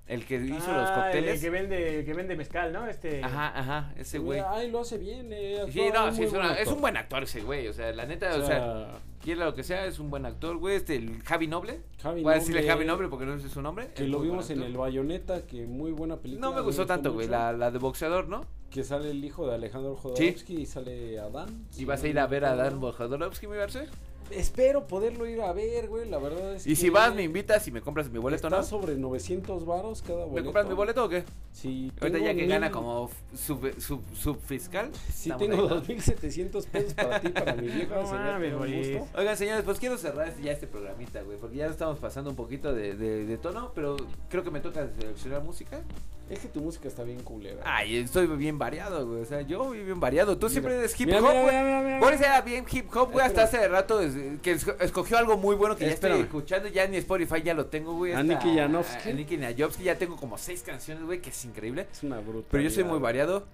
El que hizo los
Ah, el
cócteles.
que vende, que vende mezcal, ¿no? Este.
Ajá, ajá, ese güey.
Ay, lo hace bien, eh.
Sí, no, sí, es, una- es un buen actor ese güey, o sea, la neta, o sea, quiera lo que sea, es un buen actor, güey, este, el Javi Noble.
Javi
Voy a decirle Javi Noble porque no sé su nombre.
Que
es
lo vimos en el
actor.
Bayonetta, que muy buena película.
No me gustó tanto, güey, la, la de boxeador, ¿no?
Que sale el hijo de Alejandro Jodorowsky y sale Adán.
Y vas a ir a ver a Dan Jodorowsky, mi verse.
Espero poderlo ir a ver, güey. La verdad es
Y
que
si vas, me invitas y me compras mi boleto,
está
¿no?
sobre 900 varos cada boleto.
¿Me compras mi boleto o qué?
Sí.
Ahorita ya que
mil-
gana como sub, sub, subfiscal.
Sí, tengo
ahí, ¿no?
2700 pesos para ti, para mi vieja.
No
un gusto.
Oigan, señores, pues quiero cerrar ya este programita, güey, porque ya estamos pasando un poquito de, de, de tono, pero creo que me toca seleccionar música.
Es que tu música está bien culera.
Ay, estoy bien variado, güey, o sea, yo bien variado. Tú
Mira.
siempre eres hip hop, güey. Boris era bien hip hop, güey, hasta hace rato es- que esco- escogió algo muy bueno que ya estoy escuchando, ya en mi Spotify ya lo tengo, güey.
A Nicky Janowski.
A Nicky Janowski, ya tengo como seis canciones, güey, que es increíble.
Es una bruta.
Pero yo soy muy variado.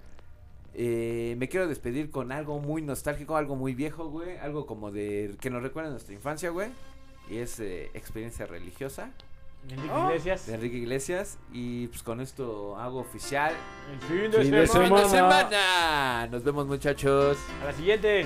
Eh, me quiero despedir con algo muy nostálgico, algo muy viejo, güey. Algo como de que nos recuerda a nuestra infancia, güey. Y es eh, experiencia religiosa
Enrique. Iglesias.
de Enrique Iglesias. Y pues con esto hago oficial.
El fin de
Fin de
semana.
¡Fin de
semana!
Nos vemos, muchachos.
A la siguiente.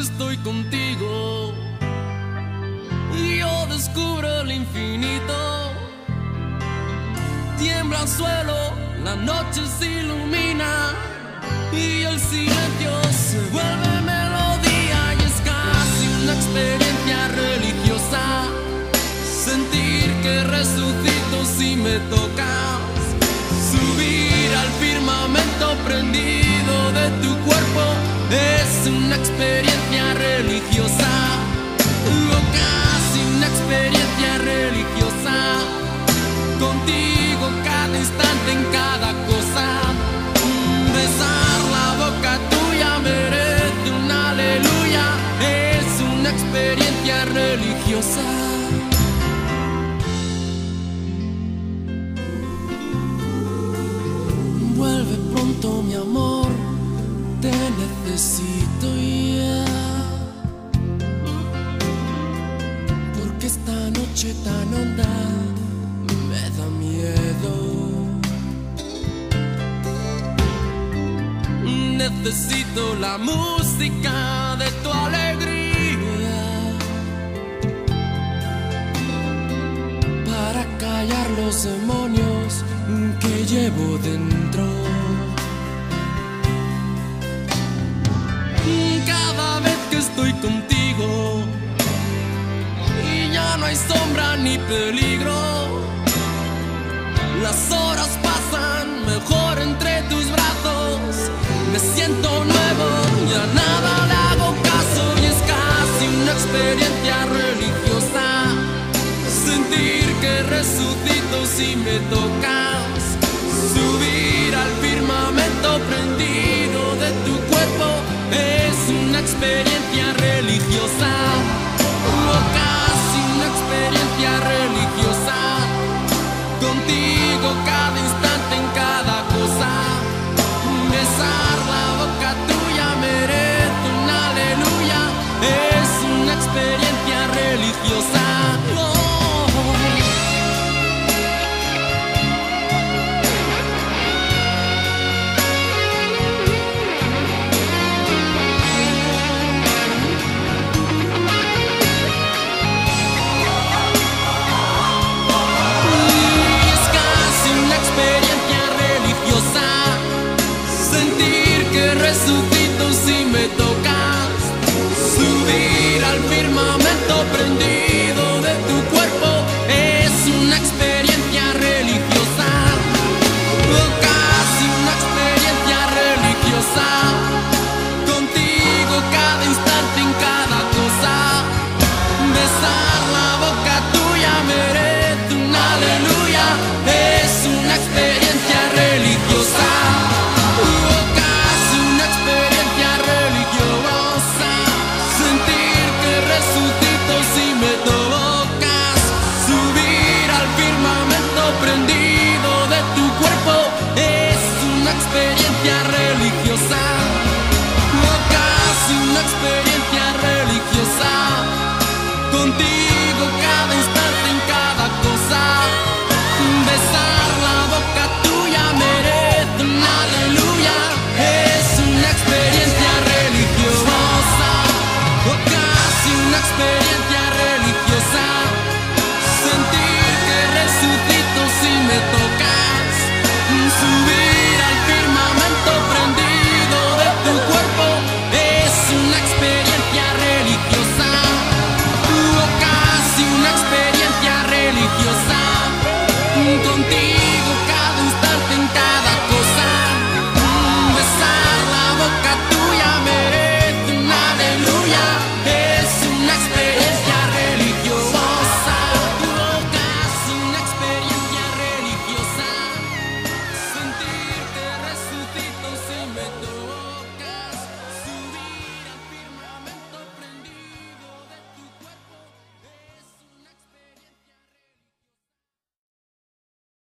Estoy contigo, yo descubro el infinito. Tiembla el suelo, la noche se ilumina y el silencio se vuelve melodía y es casi una experiencia religiosa. Sentir que resucito si me tocas. Subir al firmamento prendido de tu cuerpo es una experiencia religiosa. Casi una experiencia religiosa. Contigo cada instante en cada cosa. Besar la boca tuya merece un aleluya. Es una experiencia religiosa. Necesito la música de tu alegría para callar los demonios que llevo dentro. Cada vez que estoy contigo y ya no hay sombra ni peligro, las horas mejor entre tus brazos. Me siento nuevo, ya nada le hago caso y es casi una experiencia religiosa. Sentir que resucito si me tocas. Subir al firmamento prendido de tu cuerpo es una experiencia religiosa. O casi una experiencia religiosa. Contigo